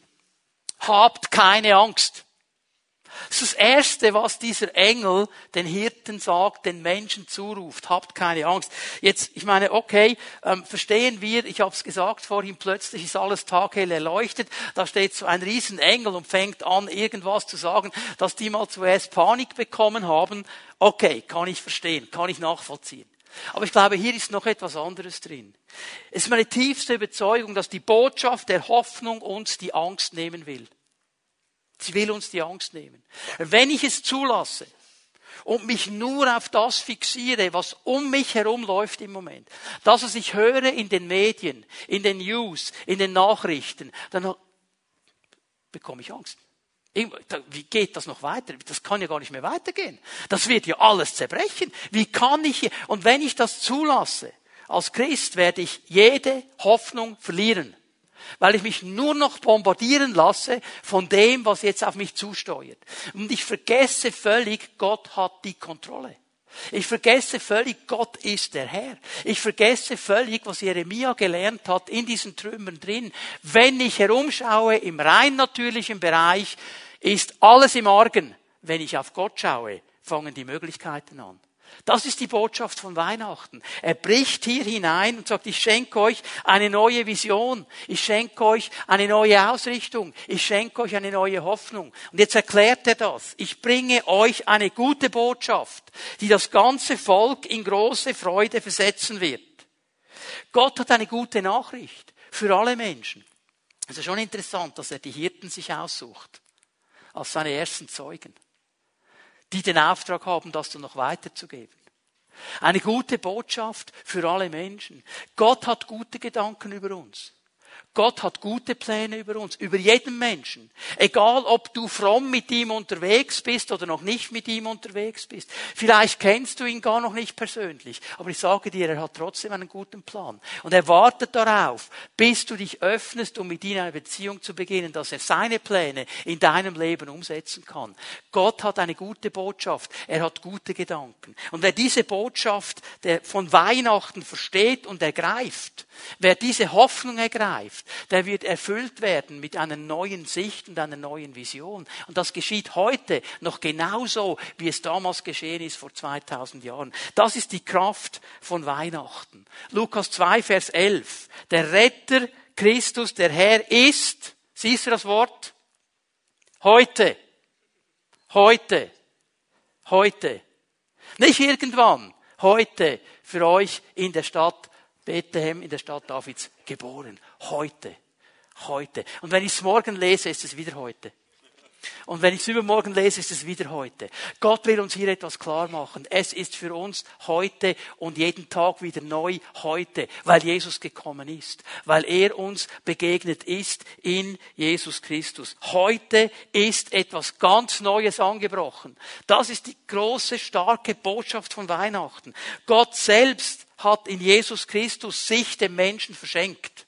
habt keine Angst. Das ist das Erste, was dieser Engel den Hirten sagt, den Menschen zuruft. Habt keine Angst. Jetzt, ich meine, okay, ähm, verstehen wir, ich habe es gesagt vorhin, plötzlich ist alles taghell erleuchtet. Da steht so ein Riesenengel und fängt an, irgendwas zu sagen, dass die mal zuerst Panik bekommen haben. Okay, kann ich verstehen, kann ich nachvollziehen. Aber ich glaube, hier ist noch etwas anderes drin. Es ist meine tiefste Überzeugung, dass die Botschaft der Hoffnung uns die Angst nehmen will. Sie will uns die Angst nehmen. Wenn ich es zulasse und mich nur auf das fixiere, was um mich herum läuft im Moment, das, was ich höre in den Medien, in den News, in den Nachrichten, dann bekomme ich Angst. Wie geht das noch weiter? Das kann ja gar nicht mehr weitergehen. Das wird ja alles zerbrechen. Wie kann ich, und wenn ich das zulasse, als Christ werde ich jede Hoffnung verlieren. Weil ich mich nur noch bombardieren lasse von dem, was jetzt auf mich zusteuert. Und ich vergesse völlig, Gott hat die Kontrolle. Ich vergesse völlig, Gott ist der Herr. Ich vergesse völlig, was Jeremia gelernt hat in diesen Trümmern drin. Wenn ich herumschaue im rein natürlichen Bereich, ist alles im Argen. Wenn ich auf Gott schaue, fangen die Möglichkeiten an. Das ist die Botschaft von Weihnachten. Er bricht hier hinein und sagt, ich schenke euch eine neue Vision. Ich schenke euch eine neue Ausrichtung. Ich schenke euch eine neue Hoffnung. Und jetzt erklärt er das. Ich bringe euch eine gute Botschaft, die das ganze Volk in große Freude versetzen wird. Gott hat eine gute Nachricht für alle Menschen. Es ist schon interessant, dass er die Hirten sich aussucht als seine ersten Zeugen, die den Auftrag haben, das dann noch weiterzugeben. Eine gute Botschaft für alle Menschen. Gott hat gute Gedanken über uns. Gott hat gute Pläne über uns, über jeden Menschen. Egal, ob du fromm mit ihm unterwegs bist oder noch nicht mit ihm unterwegs bist. Vielleicht kennst du ihn gar noch nicht persönlich. Aber ich sage dir, er hat trotzdem einen guten Plan. Und er wartet darauf, bis du dich öffnest, um mit ihm eine Beziehung zu beginnen, dass er seine Pläne in deinem Leben umsetzen kann. Gott hat eine gute Botschaft. Er hat gute Gedanken. Und wer diese Botschaft von Weihnachten versteht und ergreift, wer diese Hoffnung ergreift, der wird erfüllt werden mit einer neuen Sicht und einer neuen Vision. Und das geschieht heute noch genauso, wie es damals geschehen ist vor 2000 Jahren. Das ist die Kraft von Weihnachten. Lukas 2, Vers 11. Der Retter Christus, der Herr ist, siehst du das Wort? Heute. Heute. Heute. Nicht irgendwann. Heute für euch in der Stadt Bethlehem, in der Stadt Davids geboren. Heute. Heute. Und wenn ich es morgen lese, ist es wieder heute. Und wenn ich es übermorgen lese, ist es wieder heute. Gott will uns hier etwas klar machen. Es ist für uns heute und jeden Tag wieder neu heute, weil Jesus gekommen ist, weil er uns begegnet ist in Jesus Christus. Heute ist etwas ganz Neues angebrochen. Das ist die große, starke Botschaft von Weihnachten. Gott selbst hat in Jesus Christus sich dem Menschen verschenkt.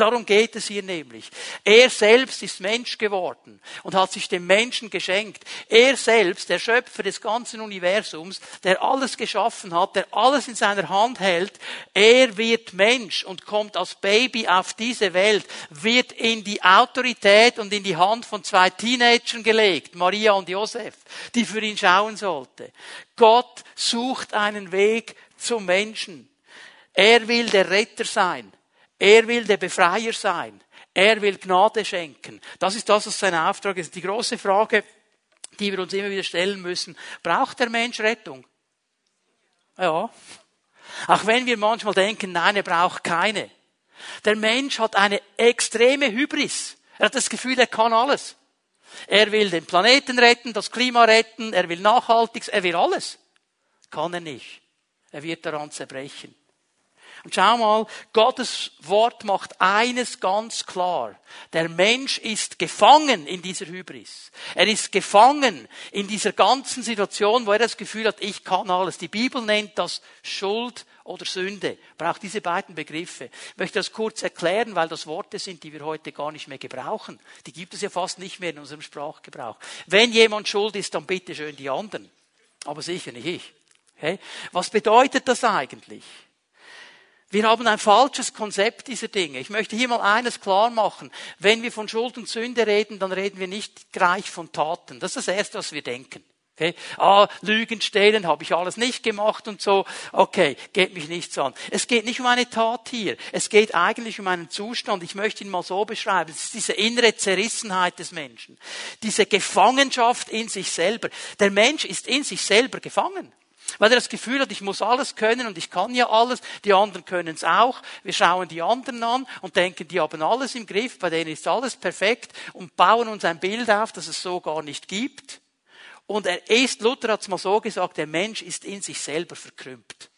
Darum geht es hier nämlich. Er selbst ist Mensch geworden und hat sich dem Menschen geschenkt. Er selbst, der Schöpfer des ganzen Universums, der alles geschaffen hat, der alles in seiner Hand hält, er wird Mensch und kommt als Baby auf diese Welt, wird in die Autorität und in die Hand von zwei Teenagern gelegt, Maria und Josef, die für ihn schauen sollte. Gott sucht einen Weg zum Menschen. Er will der Retter sein. Er will der Befreier sein. Er will Gnade schenken. Das ist das, was sein Auftrag ist. Die große Frage, die wir uns immer wieder stellen müssen, braucht der Mensch Rettung? Ja. Auch wenn wir manchmal denken, nein, er braucht keine. Der Mensch hat eine extreme Hybris. Er hat das Gefühl, er kann alles. Er will den Planeten retten, das Klima retten, er will Nachhaltiges, er will alles. Kann er nicht. Er wird daran zerbrechen. Und schau mal, Gottes Wort macht eines ganz klar. Der Mensch ist gefangen in dieser Hybris. Er ist gefangen in dieser ganzen Situation, wo er das Gefühl hat, ich kann alles. Die Bibel nennt das Schuld oder Sünde. Braucht diese beiden Begriffe. Ich möchte das kurz erklären, weil das Worte sind, die wir heute gar nicht mehr gebrauchen. Die gibt es ja fast nicht mehr in unserem Sprachgebrauch. Wenn jemand schuld ist, dann bitte schön die anderen. Aber sicher nicht ich. Okay? Was bedeutet das eigentlich? Wir haben ein falsches Konzept dieser Dinge. Ich möchte hier mal eines klar machen. Wenn wir von Schuld und Sünde reden, dann reden wir nicht gleich von Taten. Das ist das Erste, was wir denken. Okay? Ah, Lügen, Stehlen, habe ich alles nicht gemacht und so. Okay, geht mich nichts an. Es geht nicht um eine Tat hier. Es geht eigentlich um einen Zustand. Ich möchte ihn mal so beschreiben. Es ist diese innere Zerrissenheit des Menschen. Diese Gefangenschaft in sich selber. Der Mensch ist in sich selber gefangen. Weil er das Gefühl hat, ich muss alles können und ich kann ja alles, die anderen können es auch. Wir schauen die anderen an und denken, die haben alles im Griff, bei denen ist alles perfekt und bauen uns ein Bild auf, das es so gar nicht gibt. Und er ist, Luther hat es mal so gesagt, der Mensch ist in sich selber verkrümpt.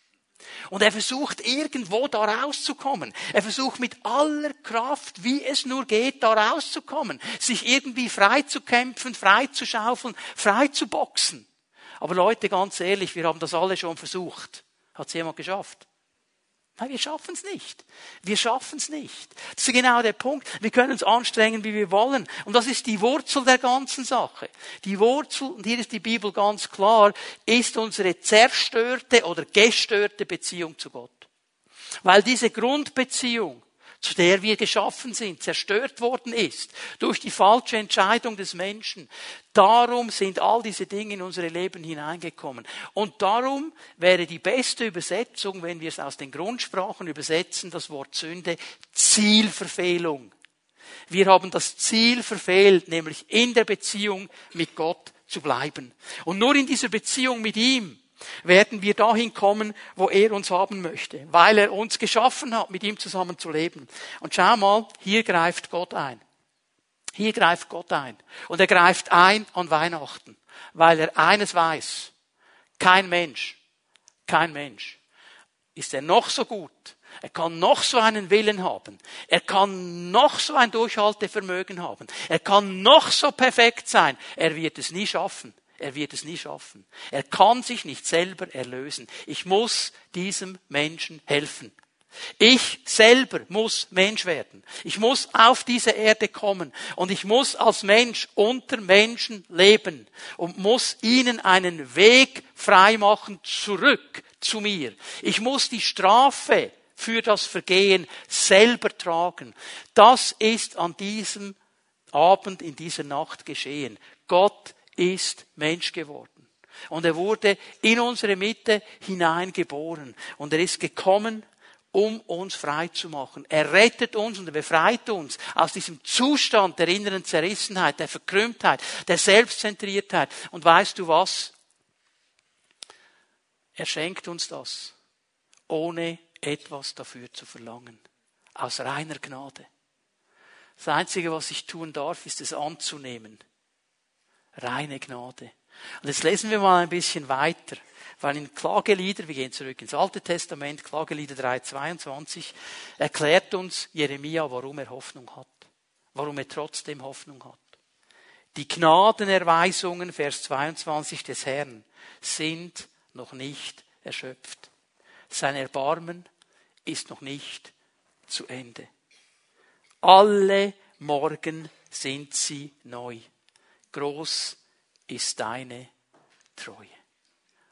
Und er versucht irgendwo da rauszukommen. Er versucht mit aller Kraft, wie es nur geht, da rauszukommen. Sich irgendwie frei zu kämpfen, frei zu schaufeln, frei zu boxen. Aber Leute, ganz ehrlich, wir haben das alle schon versucht. Hat es jemand geschafft? Nein, wir schaffen es nicht. Wir schaffen es nicht. Das ist genau der Punkt. Wir können uns anstrengen, wie wir wollen. Und das ist die Wurzel der ganzen Sache. Die Wurzel, und hier ist die Bibel ganz klar, ist unsere zerstörte oder gestörte Beziehung zu Gott. Weil diese Grundbeziehung zu der wir geschaffen sind, zerstört worden ist durch die falsche Entscheidung des Menschen. Darum sind all diese Dinge in unsere Leben hineingekommen. Und darum wäre die beste Übersetzung, wenn wir es aus den Grundsprachen übersetzen, das Wort Sünde, Zielverfehlung. Wir haben das Ziel verfehlt, nämlich in der Beziehung mit Gott zu bleiben. Und nur in dieser Beziehung mit ihm werden wir dahin kommen, wo er uns haben möchte, weil er uns geschaffen hat, mit ihm zusammen zu leben. Und schau mal, hier greift Gott ein. Hier greift Gott ein. Und er greift ein an Weihnachten, weil er eines weiß. Kein Mensch, kein Mensch ist er noch so gut, er kann noch so einen Willen haben. Er kann noch so ein Durchhaltevermögen haben. Er kann noch so perfekt sein. Er wird es nie schaffen. Er wird es nie schaffen. Er kann sich nicht selber erlösen. Ich muss diesem Menschen helfen. Ich selber muss Mensch werden. Ich muss auf diese Erde kommen und ich muss als Mensch unter Menschen leben und muss ihnen einen Weg freimachen zurück zu mir. Ich muss die Strafe für das Vergehen selber tragen. Das ist an diesem Abend, in dieser Nacht geschehen. Gott ist Mensch geworden. Und er wurde in unsere Mitte hineingeboren. Und er ist gekommen, um uns frei zu machen. Er rettet uns und er befreit uns aus diesem Zustand der inneren Zerrissenheit, der Verkrümmtheit, der Selbstzentriertheit. Und weißt du was? Er schenkt uns das, ohne etwas dafür zu verlangen. Aus reiner Gnade. Das Einzige, was ich tun darf, ist es anzunehmen Reine Gnade. Und jetzt lesen wir mal ein bisschen weiter. Weil in Klagelieder, wir gehen zurück ins Alte Testament, Klagelieder 3,22, erklärt uns Jeremia, warum er Hoffnung hat. Warum er trotzdem Hoffnung hat. Die Gnadenerweisungen, Vers 22 des Herrn, sind noch nicht erschöpft. Sein Erbarmen ist noch nicht zu Ende. Alle Morgen sind sie neu groß ist deine Treue.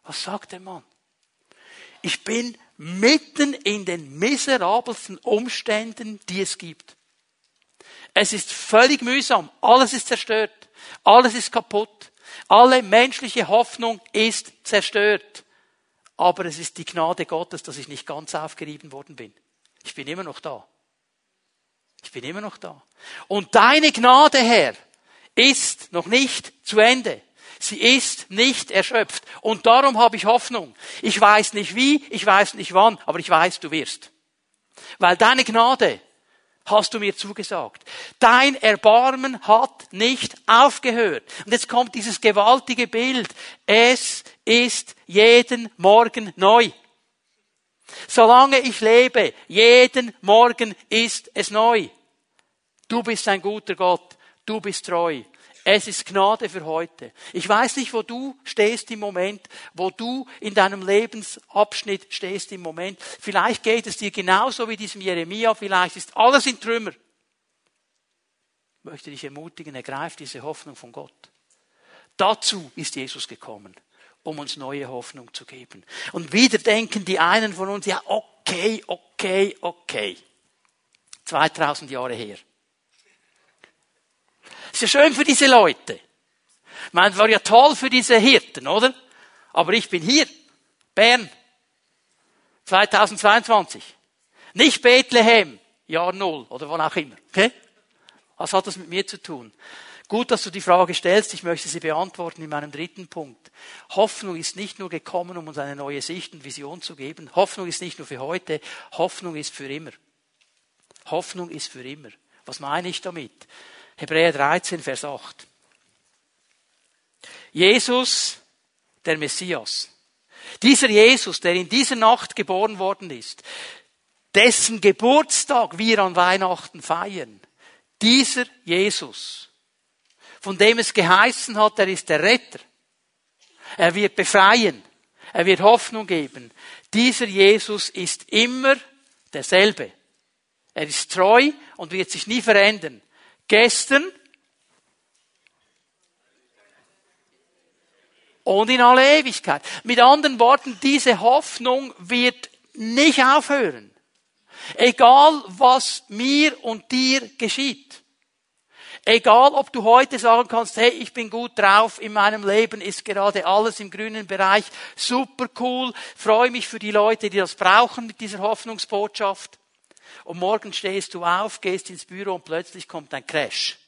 Was sagt der Mann? Ich bin mitten in den miserabelsten Umständen, die es gibt. Es ist völlig mühsam. Alles ist zerstört. Alles ist kaputt. Alle menschliche Hoffnung ist zerstört. Aber es ist die Gnade Gottes, dass ich nicht ganz aufgerieben worden bin. Ich bin immer noch da. Ich bin immer noch da. Und deine Gnade, Herr, ist noch nicht zu Ende. Sie ist nicht erschöpft. Und darum habe ich Hoffnung. Ich weiß nicht wie, ich weiß nicht wann, aber ich weiß, du wirst. Weil deine Gnade hast du mir zugesagt. Dein Erbarmen hat nicht aufgehört. Und jetzt kommt dieses gewaltige Bild. Es ist jeden Morgen neu. Solange ich lebe, jeden Morgen ist es neu. Du bist ein guter Gott. Du bist treu. Es ist Gnade für heute. Ich weiß nicht, wo du stehst im Moment, wo du in deinem Lebensabschnitt stehst im Moment. Vielleicht geht es dir genauso wie diesem Jeremia, vielleicht ist alles in Trümmer. Ich möchte dich ermutigen, ergreif diese Hoffnung von Gott. Dazu ist Jesus gekommen, um uns neue Hoffnung zu geben. Und wieder denken die einen von uns, ja, okay, okay, okay. 2000 Jahre her. Ist ja schön für diese Leute. Ich meine, war ja toll für diese Hirten, oder? Aber ich bin hier. Bern. 2022. Nicht Bethlehem. Jahr Null. Oder wann auch immer. Okay? Was hat das mit mir zu tun? Gut, dass du die Frage stellst. Ich möchte sie beantworten in meinem dritten Punkt. Hoffnung ist nicht nur gekommen, um uns eine neue Sicht und Vision zu geben. Hoffnung ist nicht nur für heute. Hoffnung ist für immer. Hoffnung ist für immer. Was meine ich damit? Hebräer 13, Vers 8. Jesus, der Messias. Dieser Jesus, der in dieser Nacht geboren worden ist, dessen Geburtstag wir an Weihnachten feiern, dieser Jesus, von dem es geheißen hat, er ist der Retter. Er wird befreien. Er wird Hoffnung geben. Dieser Jesus ist immer derselbe. Er ist treu und wird sich nie verändern. Gestern und in alle Ewigkeit. Mit anderen Worten, diese Hoffnung wird nicht aufhören. Egal was mir und dir geschieht. Egal, ob du heute sagen kannst, hey, ich bin gut drauf, in meinem Leben ist gerade alles im grünen Bereich, super cool, freue mich für die Leute, die das brauchen mit dieser Hoffnungsbotschaft. Und morgen stehst du auf, gehst ins Büro und plötzlich kommt ein Crash.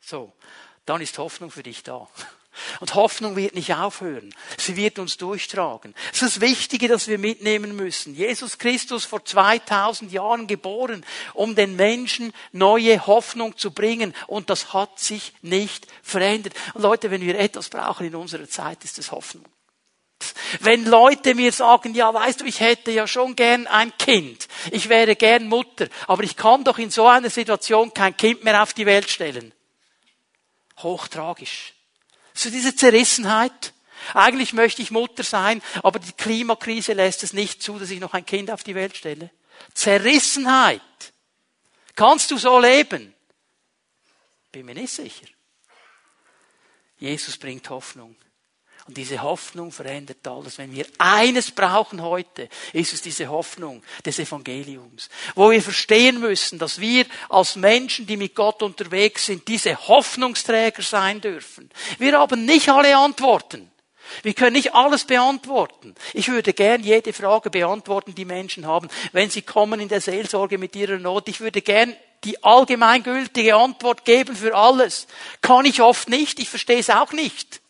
So. Dann ist Hoffnung für dich da. Und Hoffnung wird nicht aufhören. Sie wird uns durchtragen. Das ist das Wichtige, das wir mitnehmen müssen. Jesus Christus vor 2000 Jahren geboren, um den Menschen neue Hoffnung zu bringen. Und das hat sich nicht verändert. Und Leute, wenn wir etwas brauchen in unserer Zeit, ist es Hoffnung. Wenn Leute mir sagen, ja, weißt du, ich hätte ja schon gern ein Kind, ich wäre gern Mutter, aber ich kann doch in so einer Situation kein Kind mehr auf die Welt stellen. Hochtragisch. So diese Zerrissenheit. Eigentlich möchte ich Mutter sein, aber die Klimakrise lässt es nicht zu, dass ich noch ein Kind auf die Welt stelle. Zerrissenheit. Kannst du so leben? Bin mir nicht sicher. Jesus bringt Hoffnung. Und diese Hoffnung verändert alles. Wenn wir eines brauchen heute, ist es diese Hoffnung des Evangeliums. Wo wir verstehen müssen, dass wir als Menschen, die mit Gott unterwegs sind, diese Hoffnungsträger sein dürfen. Wir haben nicht alle Antworten. Wir können nicht alles beantworten. Ich würde gern jede Frage beantworten, die Menschen haben, wenn sie kommen in der Seelsorge mit ihrer Not. Ich würde gern die allgemeingültige Antwort geben für alles. Kann ich oft nicht. Ich verstehe es auch nicht.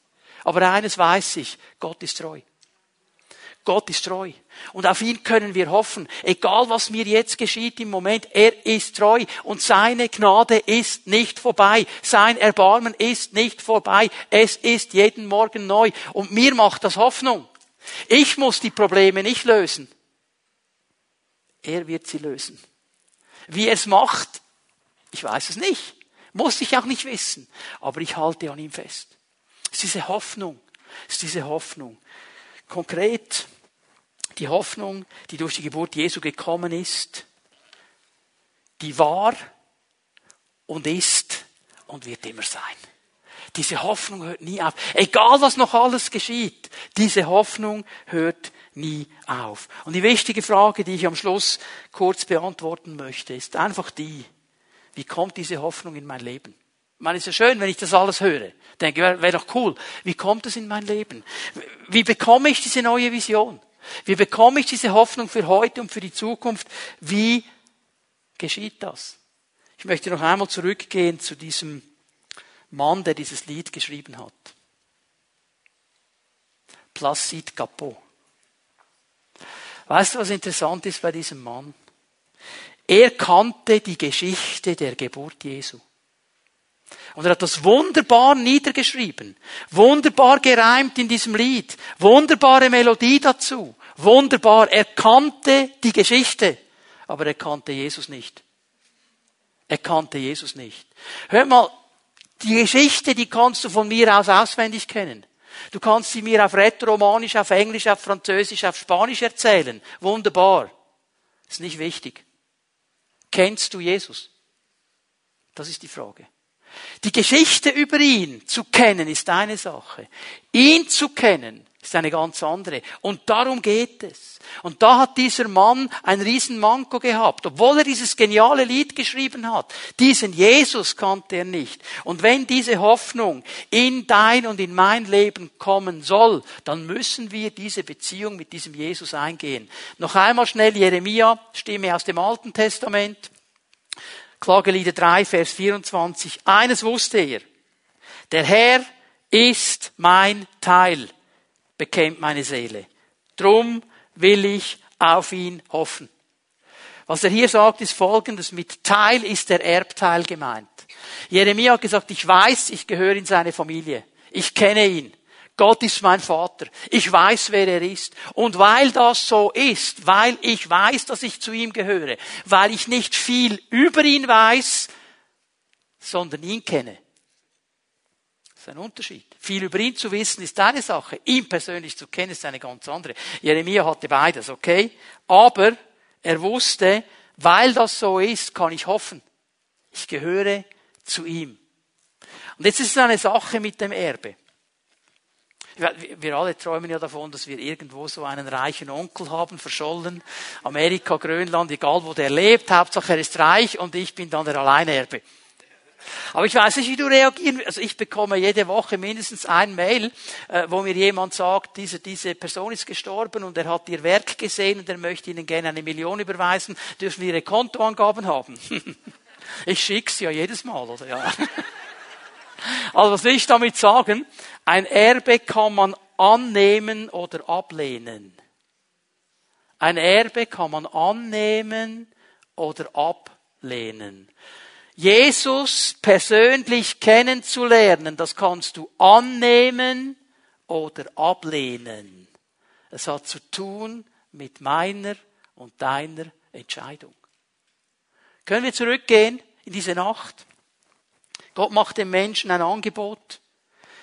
Aber eines weiß ich, Gott ist treu. Gott ist treu. Und auf ihn können wir hoffen. Egal was mir jetzt geschieht im Moment, er ist treu. Und seine Gnade ist nicht vorbei. Sein Erbarmen ist nicht vorbei. Es ist jeden Morgen neu. Und mir macht das Hoffnung. Ich muss die Probleme nicht lösen. Er wird sie lösen. Wie er es macht, ich weiß es nicht. Muss ich auch nicht wissen. Aber ich halte an ihm fest. Es ist diese Hoffnung. Ist diese Hoffnung. Konkret die Hoffnung, die durch die Geburt Jesu gekommen ist, die war und ist und wird immer sein. Diese Hoffnung hört nie auf. Egal was noch alles geschieht, diese Hoffnung hört nie auf. Und die wichtige Frage, die ich am Schluss kurz beantworten möchte, ist einfach die, wie kommt diese Hoffnung in mein Leben? Meine, ist ja schön, wenn ich das alles höre. Denke, wäre wär doch cool. Wie kommt das in mein Leben? Wie bekomme ich diese neue Vision? Wie bekomme ich diese Hoffnung für heute und für die Zukunft? Wie geschieht das? Ich möchte noch einmal zurückgehen zu diesem Mann, der dieses Lied geschrieben hat. Placide Capot. Weißt du, was interessant ist bei diesem Mann? Er kannte die Geschichte der Geburt Jesu. Und er hat das wunderbar niedergeschrieben. Wunderbar gereimt in diesem Lied. Wunderbare Melodie dazu. Wunderbar. Er kannte die Geschichte, aber er kannte Jesus nicht. Er kannte Jesus nicht. Hör mal, die Geschichte, die kannst du von mir aus auswendig kennen. Du kannst sie mir auf Rätoromanisch, auf Englisch, auf Französisch, auf Spanisch erzählen. Wunderbar. Ist nicht wichtig. Kennst du Jesus? Das ist die Frage. Die Geschichte über ihn zu kennen ist eine Sache. Ihn zu kennen ist eine ganz andere. Und darum geht es. Und da hat dieser Mann ein Riesenmanko gehabt, obwohl er dieses geniale Lied geschrieben hat. Diesen Jesus kannte er nicht. Und wenn diese Hoffnung in dein und in mein Leben kommen soll, dann müssen wir diese Beziehung mit diesem Jesus eingehen. Noch einmal schnell Jeremia, Stimme aus dem Alten Testament. Klagelieder 3, Vers 24. Eines wusste er. Der Herr ist mein Teil bekennt meine Seele. Drum will ich auf ihn hoffen. Was er hier sagt, ist folgendes. Mit Teil ist der Erbteil gemeint. Jeremia hat gesagt, ich weiß, ich gehöre in seine Familie. Ich kenne ihn. Gott ist mein Vater. Ich weiß, wer er ist. Und weil das so ist, weil ich weiß, dass ich zu ihm gehöre, weil ich nicht viel über ihn weiß, sondern ihn kenne, das ist ein Unterschied. Viel über ihn zu wissen ist eine Sache. Ihn persönlich zu kennen ist eine ganz andere. Jeremia hatte beides, okay? Aber er wusste, weil das so ist, kann ich hoffen. Ich gehöre zu ihm. Und jetzt ist es eine Sache mit dem Erbe. Wir alle träumen ja davon, dass wir irgendwo so einen reichen Onkel haben, verschollen. Amerika, Grönland, egal wo der lebt, Hauptsache er ist reich und ich bin dann der Alleinerbe. Aber ich weiß nicht, wie du reagieren Also ich bekomme jede Woche mindestens ein Mail, äh, wo mir jemand sagt, diese, diese Person ist gestorben und er hat ihr Werk gesehen und er möchte Ihnen gerne eine Million überweisen. Dürfen Ihre Kontoangaben haben? ich schick's ja jedes Mal, oder? Ja. Also was will ich damit sagen? Ein Erbe kann man annehmen oder ablehnen. Ein Erbe kann man annehmen oder ablehnen. Jesus persönlich kennenzulernen, das kannst du annehmen oder ablehnen. Es hat zu tun mit meiner und deiner Entscheidung. Können wir zurückgehen in diese Nacht? Gott macht dem Menschen ein Angebot,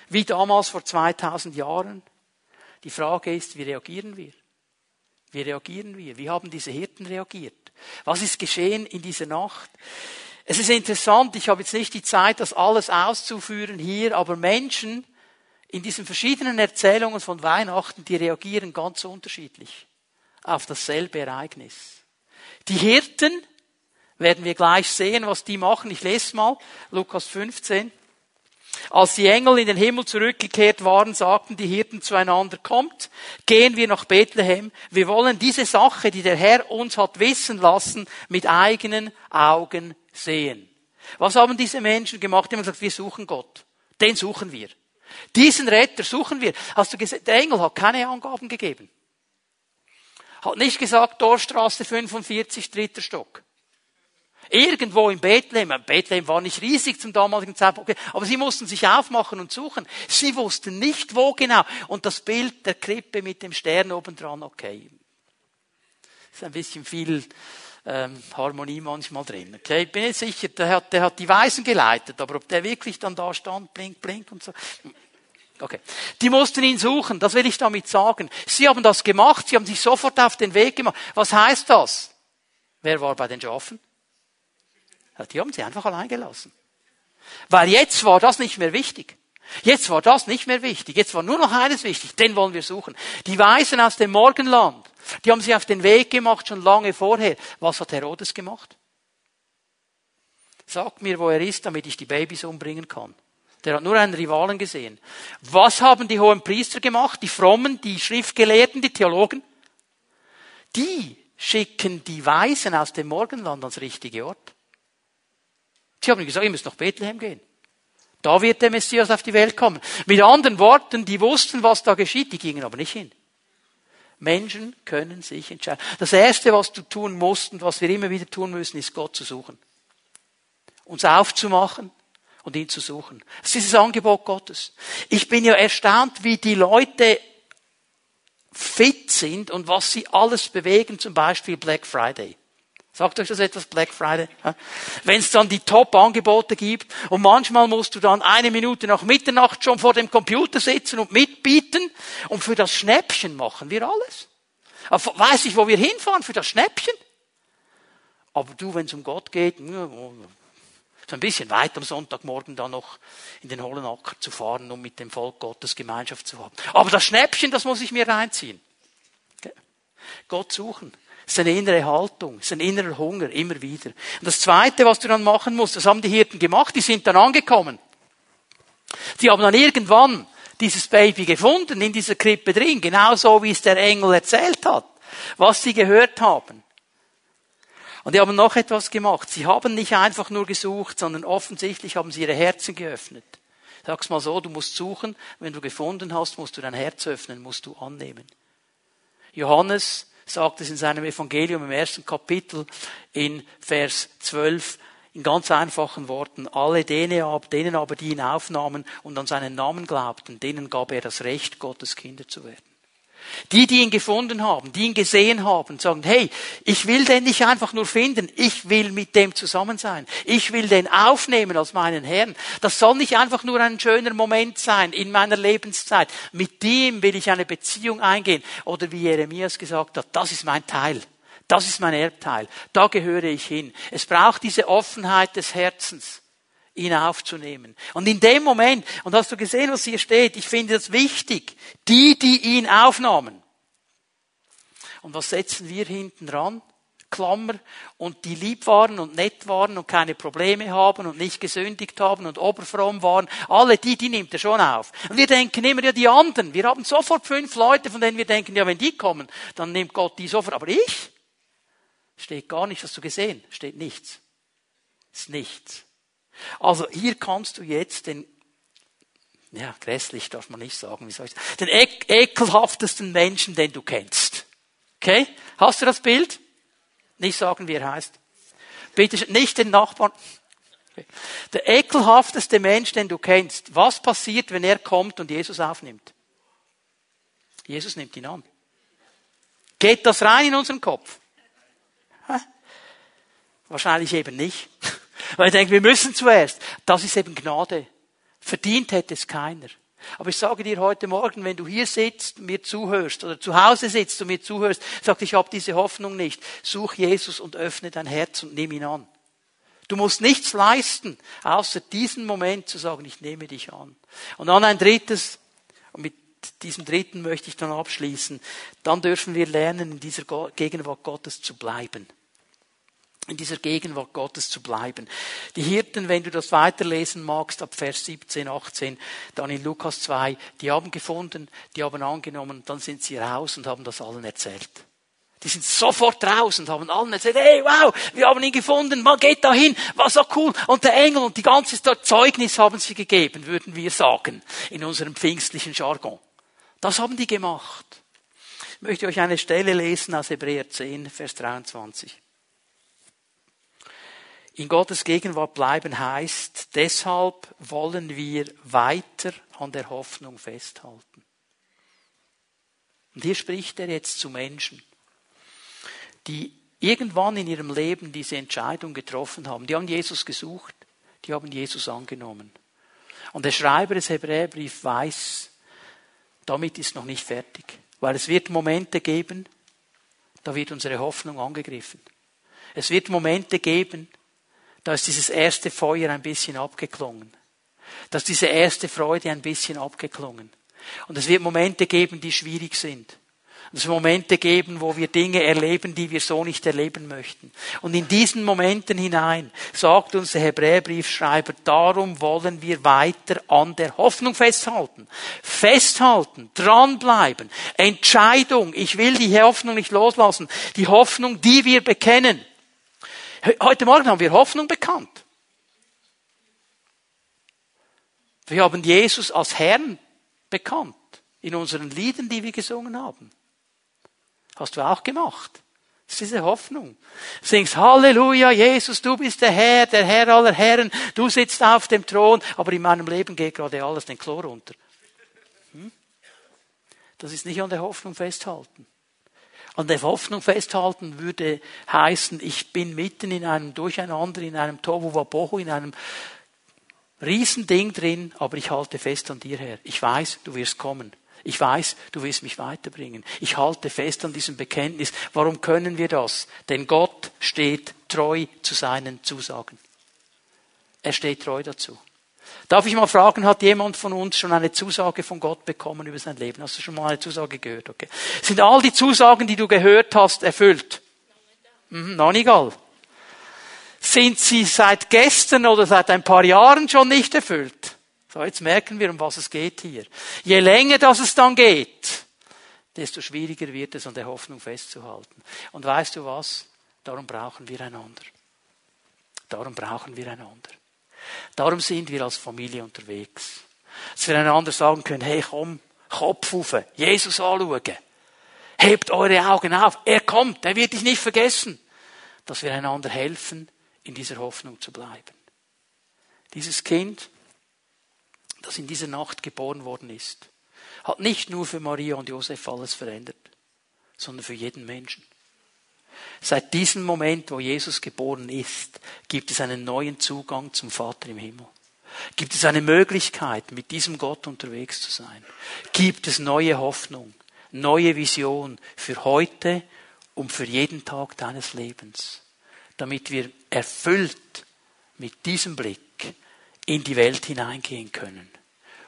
wie damals vor 2000 Jahren. Die Frage ist, wie reagieren wir? Wie reagieren wir? Wie haben diese Hirten reagiert? Was ist geschehen in dieser Nacht? Es ist interessant, ich habe jetzt nicht die Zeit, das alles auszuführen hier, aber Menschen in diesen verschiedenen Erzählungen von Weihnachten, die reagieren ganz unterschiedlich auf dasselbe Ereignis. Die Hirten werden wir gleich sehen, was die machen. Ich lese mal Lukas 15. Als die Engel in den Himmel zurückgekehrt waren, sagten die Hirten zueinander, kommt, gehen wir nach Bethlehem. Wir wollen diese Sache, die der Herr uns hat wissen lassen, mit eigenen Augen sehen. Was haben diese Menschen gemacht? Die haben gesagt, wir suchen Gott. Den suchen wir. Diesen Retter suchen wir. Hast du gesehen, der Engel hat keine Angaben gegeben. Hat nicht gesagt, Dorstraße 45, dritter Stock. Irgendwo in Bethlehem. Bethlehem war nicht riesig zum damaligen Zeitpunkt, aber sie mussten sich aufmachen und suchen. Sie wussten nicht, wo genau. Und das Bild der Krippe mit dem Stern obendran, okay. ist ein bisschen viel ähm, Harmonie manchmal drin. Okay, ich bin nicht sicher, der hat, der hat die Weisen geleitet, aber ob der wirklich dann da stand, blink, blink und so. Okay. Die mussten ihn suchen, das will ich damit sagen. Sie haben das gemacht, sie haben sich sofort auf den Weg gemacht. Was heißt das? Wer war bei den Schafen? Ja, die haben sie einfach allein gelassen. Weil jetzt war das nicht mehr wichtig. Jetzt war das nicht mehr wichtig. Jetzt war nur noch eines wichtig. Den wollen wir suchen. Die Weisen aus dem Morgenland. Die haben sich auf den Weg gemacht, schon lange vorher. Was hat Herodes gemacht? Sagt mir, wo er ist, damit ich die Babys umbringen kann. Der hat nur einen Rivalen gesehen. Was haben die hohen Priester gemacht? Die Frommen, die Schriftgelehrten, die Theologen? Die schicken die Weisen aus dem Morgenland ans richtige Ort. Sie haben gesagt, ihr müsst nach Bethlehem gehen. Da wird der Messias auf die Welt kommen. Mit anderen Worten, die wussten, was da geschieht, die gingen aber nicht hin. Menschen können sich entscheiden. Das Erste, was du tun musst und was wir immer wieder tun müssen, ist Gott zu suchen. Uns aufzumachen und ihn zu suchen. Das ist das Angebot Gottes. Ich bin ja erstaunt, wie die Leute fit sind und was sie alles bewegen, zum Beispiel Black Friday. Sagt euch das etwas, Black Friday? Wenn es dann die Top-Angebote gibt und manchmal musst du dann eine Minute nach Mitternacht schon vor dem Computer sitzen und mitbieten und für das Schnäppchen machen wir alles. Aber weiß ich, wo wir hinfahren für das Schnäppchen? Aber du, wenn es um Gott geht, so ein bisschen weit am Sonntagmorgen da noch in den Hollenacker zu fahren, um mit dem Volk Gottes Gemeinschaft zu haben. Aber das Schnäppchen, das muss ich mir reinziehen. Gott suchen. Das ist eine innere Haltung, das ist ein innerer Hunger, immer wieder. Und das Zweite, was du dann machen musst, das haben die Hirten gemacht, die sind dann angekommen. Die haben dann irgendwann dieses Baby gefunden, in dieser Krippe drin, genauso wie es der Engel erzählt hat, was sie gehört haben. Und die haben noch etwas gemacht. Sie haben nicht einfach nur gesucht, sondern offensichtlich haben sie ihre Herzen geöffnet. Sag's mal so, du musst suchen, wenn du gefunden hast, musst du dein Herz öffnen, musst du annehmen. Johannes sagt es in seinem Evangelium im ersten Kapitel in Vers 12 in ganz einfachen Worten. Alle denen aber, die ihn aufnahmen und an seinen Namen glaubten, denen gab er das Recht, Gottes Kinder zu werden. Die, die ihn gefunden haben, die ihn gesehen haben, sagen, hey, ich will den nicht einfach nur finden, ich will mit dem zusammen sein. Ich will den aufnehmen als meinen Herrn. Das soll nicht einfach nur ein schöner Moment sein in meiner Lebenszeit. Mit dem will ich eine Beziehung eingehen. Oder wie Jeremias gesagt hat, das ist mein Teil. Das ist mein Erbteil. Da gehöre ich hin. Es braucht diese Offenheit des Herzens ihn aufzunehmen. Und in dem Moment, und hast du gesehen, was hier steht, ich finde das wichtig, die, die ihn aufnahmen. Und was setzen wir hinten dran? Klammer, und die lieb waren und nett waren und keine Probleme haben und nicht gesündigt haben und oberfromm waren, alle die, die nimmt er schon auf. Und wir denken immer, ja, die anderen, wir haben sofort fünf Leute, von denen wir denken, ja, wenn die kommen, dann nimmt Gott die sofort. Aber ich? Steht gar nichts, hast du gesehen? Steht nichts. Ist nichts. Also hier kannst du jetzt den, ja, grässlich darf man nicht sagen, wie soll ich sagen, den ekelhaftesten Menschen, den du kennst. Okay? Hast du das Bild? Nicht sagen, wie er heißt. Bitte nicht den Nachbarn. Okay. Der ekelhafteste Mensch, den du kennst. Was passiert, wenn er kommt und Jesus aufnimmt? Jesus nimmt ihn an. Geht das rein in unseren Kopf? Wahrscheinlich eben nicht. Weil ich denke, wir müssen zuerst. Das ist eben Gnade. Verdient hätte es keiner. Aber ich sage dir heute Morgen, wenn du hier sitzt, mir zuhörst oder zu Hause sitzt und mir zuhörst, sag ich habe diese Hoffnung nicht. Such Jesus und öffne dein Herz und nimm ihn an. Du musst nichts leisten, außer diesen Moment zu sagen, ich nehme dich an. Und dann ein drittes, und mit diesem dritten möchte ich dann abschließen, dann dürfen wir lernen, in dieser Gegenwart Gottes zu bleiben in dieser Gegenwart Gottes zu bleiben. Die Hirten, wenn du das weiterlesen magst, ab Vers 17, 18, dann in Lukas 2, die haben gefunden, die haben angenommen, dann sind sie raus und haben das allen erzählt. Die sind sofort raus und haben allen erzählt, hey, wow, wir haben ihn gefunden, man geht dahin, war so cool. Und der Engel und die ganze Zeugnis haben sie gegeben, würden wir sagen, in unserem pfingstlichen Jargon. Das haben die gemacht. Ich möchte euch eine Stelle lesen aus Hebräer 10, Vers 23. In Gottes Gegenwart bleiben heißt, deshalb wollen wir weiter an der Hoffnung festhalten. Und hier spricht er jetzt zu Menschen, die irgendwann in ihrem Leben diese Entscheidung getroffen haben. Die haben Jesus gesucht, die haben Jesus angenommen. Und der Schreiber des Hebräerbriefs weiß, damit ist noch nicht fertig. Weil es wird Momente geben, da wird unsere Hoffnung angegriffen. Es wird Momente geben, da ist dieses erste Feuer ein bisschen abgeklungen. Da ist diese erste Freude ein bisschen abgeklungen. Und es wird Momente geben, die schwierig sind. Und es wird Momente geben, wo wir Dinge erleben, die wir so nicht erleben möchten. Und in diesen Momenten hinein sagt uns der Hebräerbriefschreiber, darum wollen wir weiter an der Hoffnung festhalten. Festhalten, dranbleiben. Entscheidung, ich will die Hoffnung nicht loslassen. Die Hoffnung, die wir bekennen. Heute Morgen haben wir Hoffnung bekannt. Wir haben Jesus als Herrn bekannt in unseren Liedern, die wir gesungen haben. Hast du auch gemacht. Das ist diese Hoffnung. Du singst Halleluja, Jesus, du bist der Herr, der Herr aller Herren, du sitzt auf dem Thron, aber in meinem Leben geht gerade alles den Chlor runter. Hm? Das ist nicht an der Hoffnung festhalten. An der Hoffnung festhalten würde heißen, ich bin mitten in einem Durcheinander, in einem Tohu Wabohu, in einem Riesending drin, aber ich halte fest an dir her. Ich weiß, du wirst kommen. Ich weiß, du wirst mich weiterbringen. Ich halte fest an diesem Bekenntnis. Warum können wir das? Denn Gott steht treu zu seinen Zusagen. Er steht treu dazu. Darf ich mal fragen, hat jemand von uns schon eine Zusage von Gott bekommen über sein Leben? Hast du schon mal eine Zusage gehört? Okay. Sind all die Zusagen, die du gehört hast, erfüllt? Mhm, noch nicht. Sind sie seit gestern oder seit ein paar Jahren schon nicht erfüllt? So, jetzt merken wir, um was es geht hier. Je länger das es dann geht, desto schwieriger wird es, an der Hoffnung festzuhalten. Und weißt du was? Darum brauchen wir einander. Darum brauchen wir einander. Darum sind wir als Familie unterwegs. Dass wir einander sagen können, hey, komm, Kopf auf, Jesus anschauen. Hebt eure Augen auf. Er kommt, er wird dich nicht vergessen. Dass wir einander helfen, in dieser Hoffnung zu bleiben. Dieses Kind, das in dieser Nacht geboren worden ist, hat nicht nur für Maria und Josef alles verändert, sondern für jeden Menschen. Seit diesem Moment, wo Jesus geboren ist, gibt es einen neuen Zugang zum Vater im Himmel. Gibt es eine Möglichkeit, mit diesem Gott unterwegs zu sein? Gibt es neue Hoffnung, neue Vision für heute und für jeden Tag deines Lebens, damit wir erfüllt mit diesem Blick in die Welt hineingehen können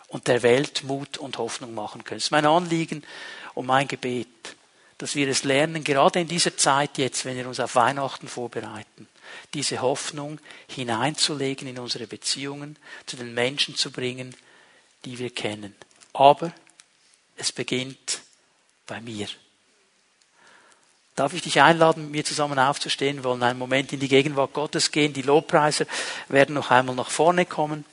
und der Welt Mut und Hoffnung machen können. Das ist mein Anliegen und mein Gebet dass wir es lernen, gerade in dieser Zeit jetzt, wenn wir uns auf Weihnachten vorbereiten, diese Hoffnung hineinzulegen in unsere Beziehungen, zu den Menschen zu bringen, die wir kennen. Aber es beginnt bei mir. Darf ich dich einladen, mit mir zusammen aufzustehen? Wir wollen einen Moment in die Gegenwart Gottes gehen. Die Lobpreiser werden noch einmal nach vorne kommen.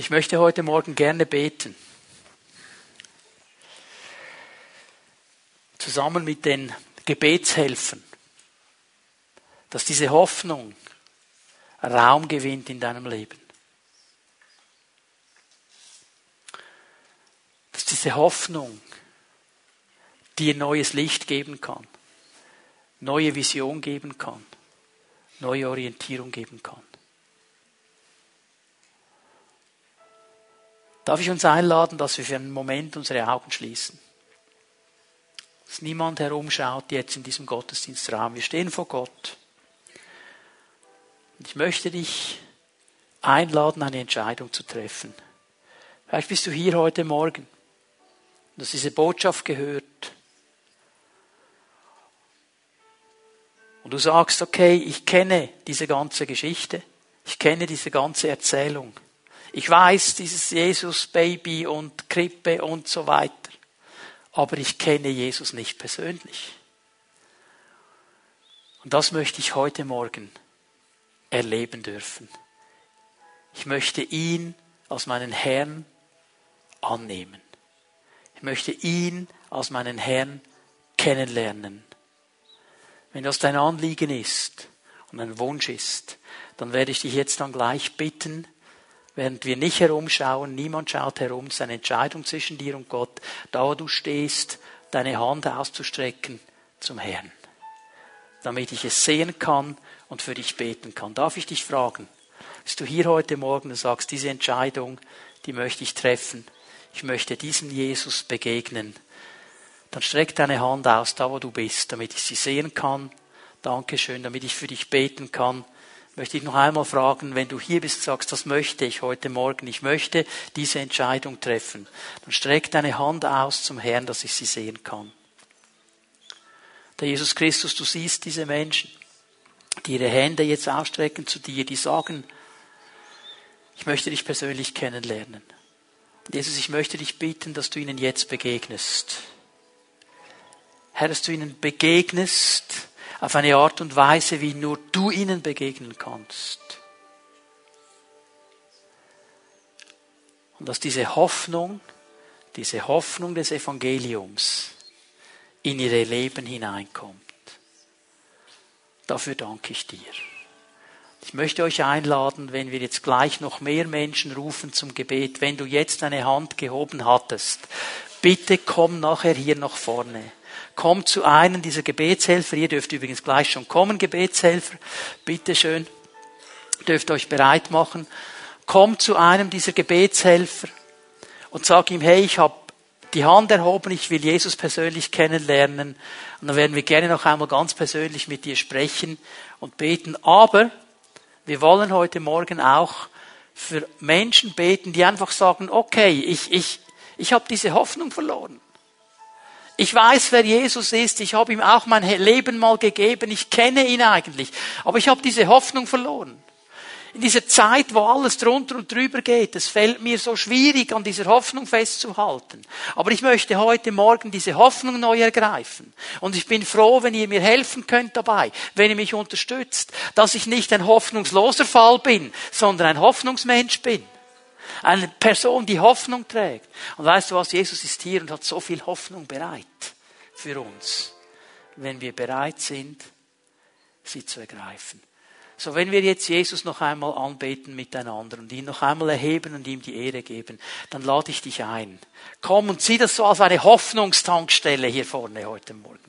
Ich möchte heute Morgen gerne beten. Zusammen mit den Gebetshelfern, dass diese Hoffnung Raum gewinnt in deinem Leben. Dass diese Hoffnung dir neues Licht geben kann, neue Vision geben kann, neue Orientierung geben kann. Darf ich uns einladen, dass wir für einen Moment unsere Augen schließen? Dass niemand herumschaut jetzt in diesem Gottesdienstraum. Wir stehen vor Gott. Und ich möchte dich einladen, eine Entscheidung zu treffen. Vielleicht bist du hier heute Morgen und hast diese Botschaft gehört. Und du sagst, okay, ich kenne diese ganze Geschichte. Ich kenne diese ganze Erzählung. Ich weiß, dieses Jesus-Baby und Krippe und so weiter. Aber ich kenne Jesus nicht persönlich. Und das möchte ich heute Morgen erleben dürfen. Ich möchte ihn als meinen Herrn annehmen. Ich möchte ihn als meinen Herrn kennenlernen. Wenn das dein Anliegen ist und ein Wunsch ist, dann werde ich dich jetzt dann gleich bitten, während wir nicht herumschauen, niemand schaut herum, es ist eine Entscheidung zwischen dir und Gott, da wo du stehst, deine Hand auszustrecken zum Herrn, damit ich es sehen kann und für dich beten kann. Darf ich dich fragen, bist du hier heute Morgen und sagst, diese Entscheidung, die möchte ich treffen, ich möchte diesem Jesus begegnen, dann streck deine Hand aus, da wo du bist, damit ich sie sehen kann. Dankeschön, damit ich für dich beten kann möchte ich noch einmal fragen, wenn du hier bist, sagst, das möchte ich heute Morgen, ich möchte diese Entscheidung treffen, dann streck deine Hand aus zum Herrn, dass ich sie sehen kann. Der Jesus Christus, du siehst diese Menschen, die ihre Hände jetzt ausstrecken zu dir, die sagen, ich möchte dich persönlich kennenlernen. Jesus, ich möchte dich bitten, dass du ihnen jetzt begegnest. Herr, dass du ihnen begegnest, auf eine Art und Weise, wie nur du ihnen begegnen kannst. Und dass diese Hoffnung, diese Hoffnung des Evangeliums in ihre Leben hineinkommt. Dafür danke ich dir. Ich möchte euch einladen, wenn wir jetzt gleich noch mehr Menschen rufen zum Gebet, wenn du jetzt deine Hand gehoben hattest, bitte komm nachher hier nach vorne. Komm zu einem dieser Gebetshelfer. Ihr dürft übrigens gleich schon kommen, Gebetshelfer. Bitte schön. Dürft euch bereit machen. Komm zu einem dieser Gebetshelfer und sag ihm, hey, ich habe die Hand erhoben, ich will Jesus persönlich kennenlernen. Und dann werden wir gerne noch einmal ganz persönlich mit dir sprechen und beten. Aber wir wollen heute Morgen auch für Menschen beten, die einfach sagen, okay, ich, ich, ich habe diese Hoffnung verloren. Ich weiß, wer Jesus ist. Ich habe ihm auch mein Leben mal gegeben. Ich kenne ihn eigentlich. Aber ich habe diese Hoffnung verloren. In dieser Zeit, wo alles drunter und drüber geht, es fällt mir so schwierig, an dieser Hoffnung festzuhalten. Aber ich möchte heute Morgen diese Hoffnung neu ergreifen. Und ich bin froh, wenn ihr mir helfen könnt dabei, wenn ihr mich unterstützt, dass ich nicht ein hoffnungsloser Fall bin, sondern ein Hoffnungsmensch bin. Eine Person, die Hoffnung trägt. Und weißt du was, Jesus ist hier und hat so viel Hoffnung bereit für uns, wenn wir bereit sind, sie zu ergreifen. So, wenn wir jetzt Jesus noch einmal anbeten miteinander und ihn noch einmal erheben und ihm die Ehre geben, dann lade ich dich ein. Komm und sieh das so als eine Hoffnungstankstelle hier vorne heute Morgen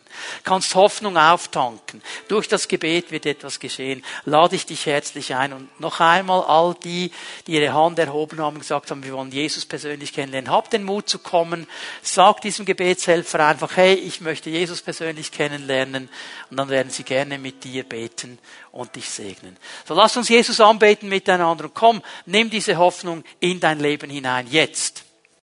kannst Hoffnung auftanken. Durch das Gebet wird etwas geschehen. Lade ich dich herzlich ein. Und noch einmal all die, die ihre Hand erhoben haben, gesagt haben, wir wollen Jesus persönlich kennenlernen. Habt den Mut zu kommen. Sag diesem Gebetshelfer einfach, hey, ich möchte Jesus persönlich kennenlernen. Und dann werden sie gerne mit dir beten und dich segnen. So lass uns Jesus anbeten miteinander. Und komm, nimm diese Hoffnung in dein Leben hinein. Jetzt.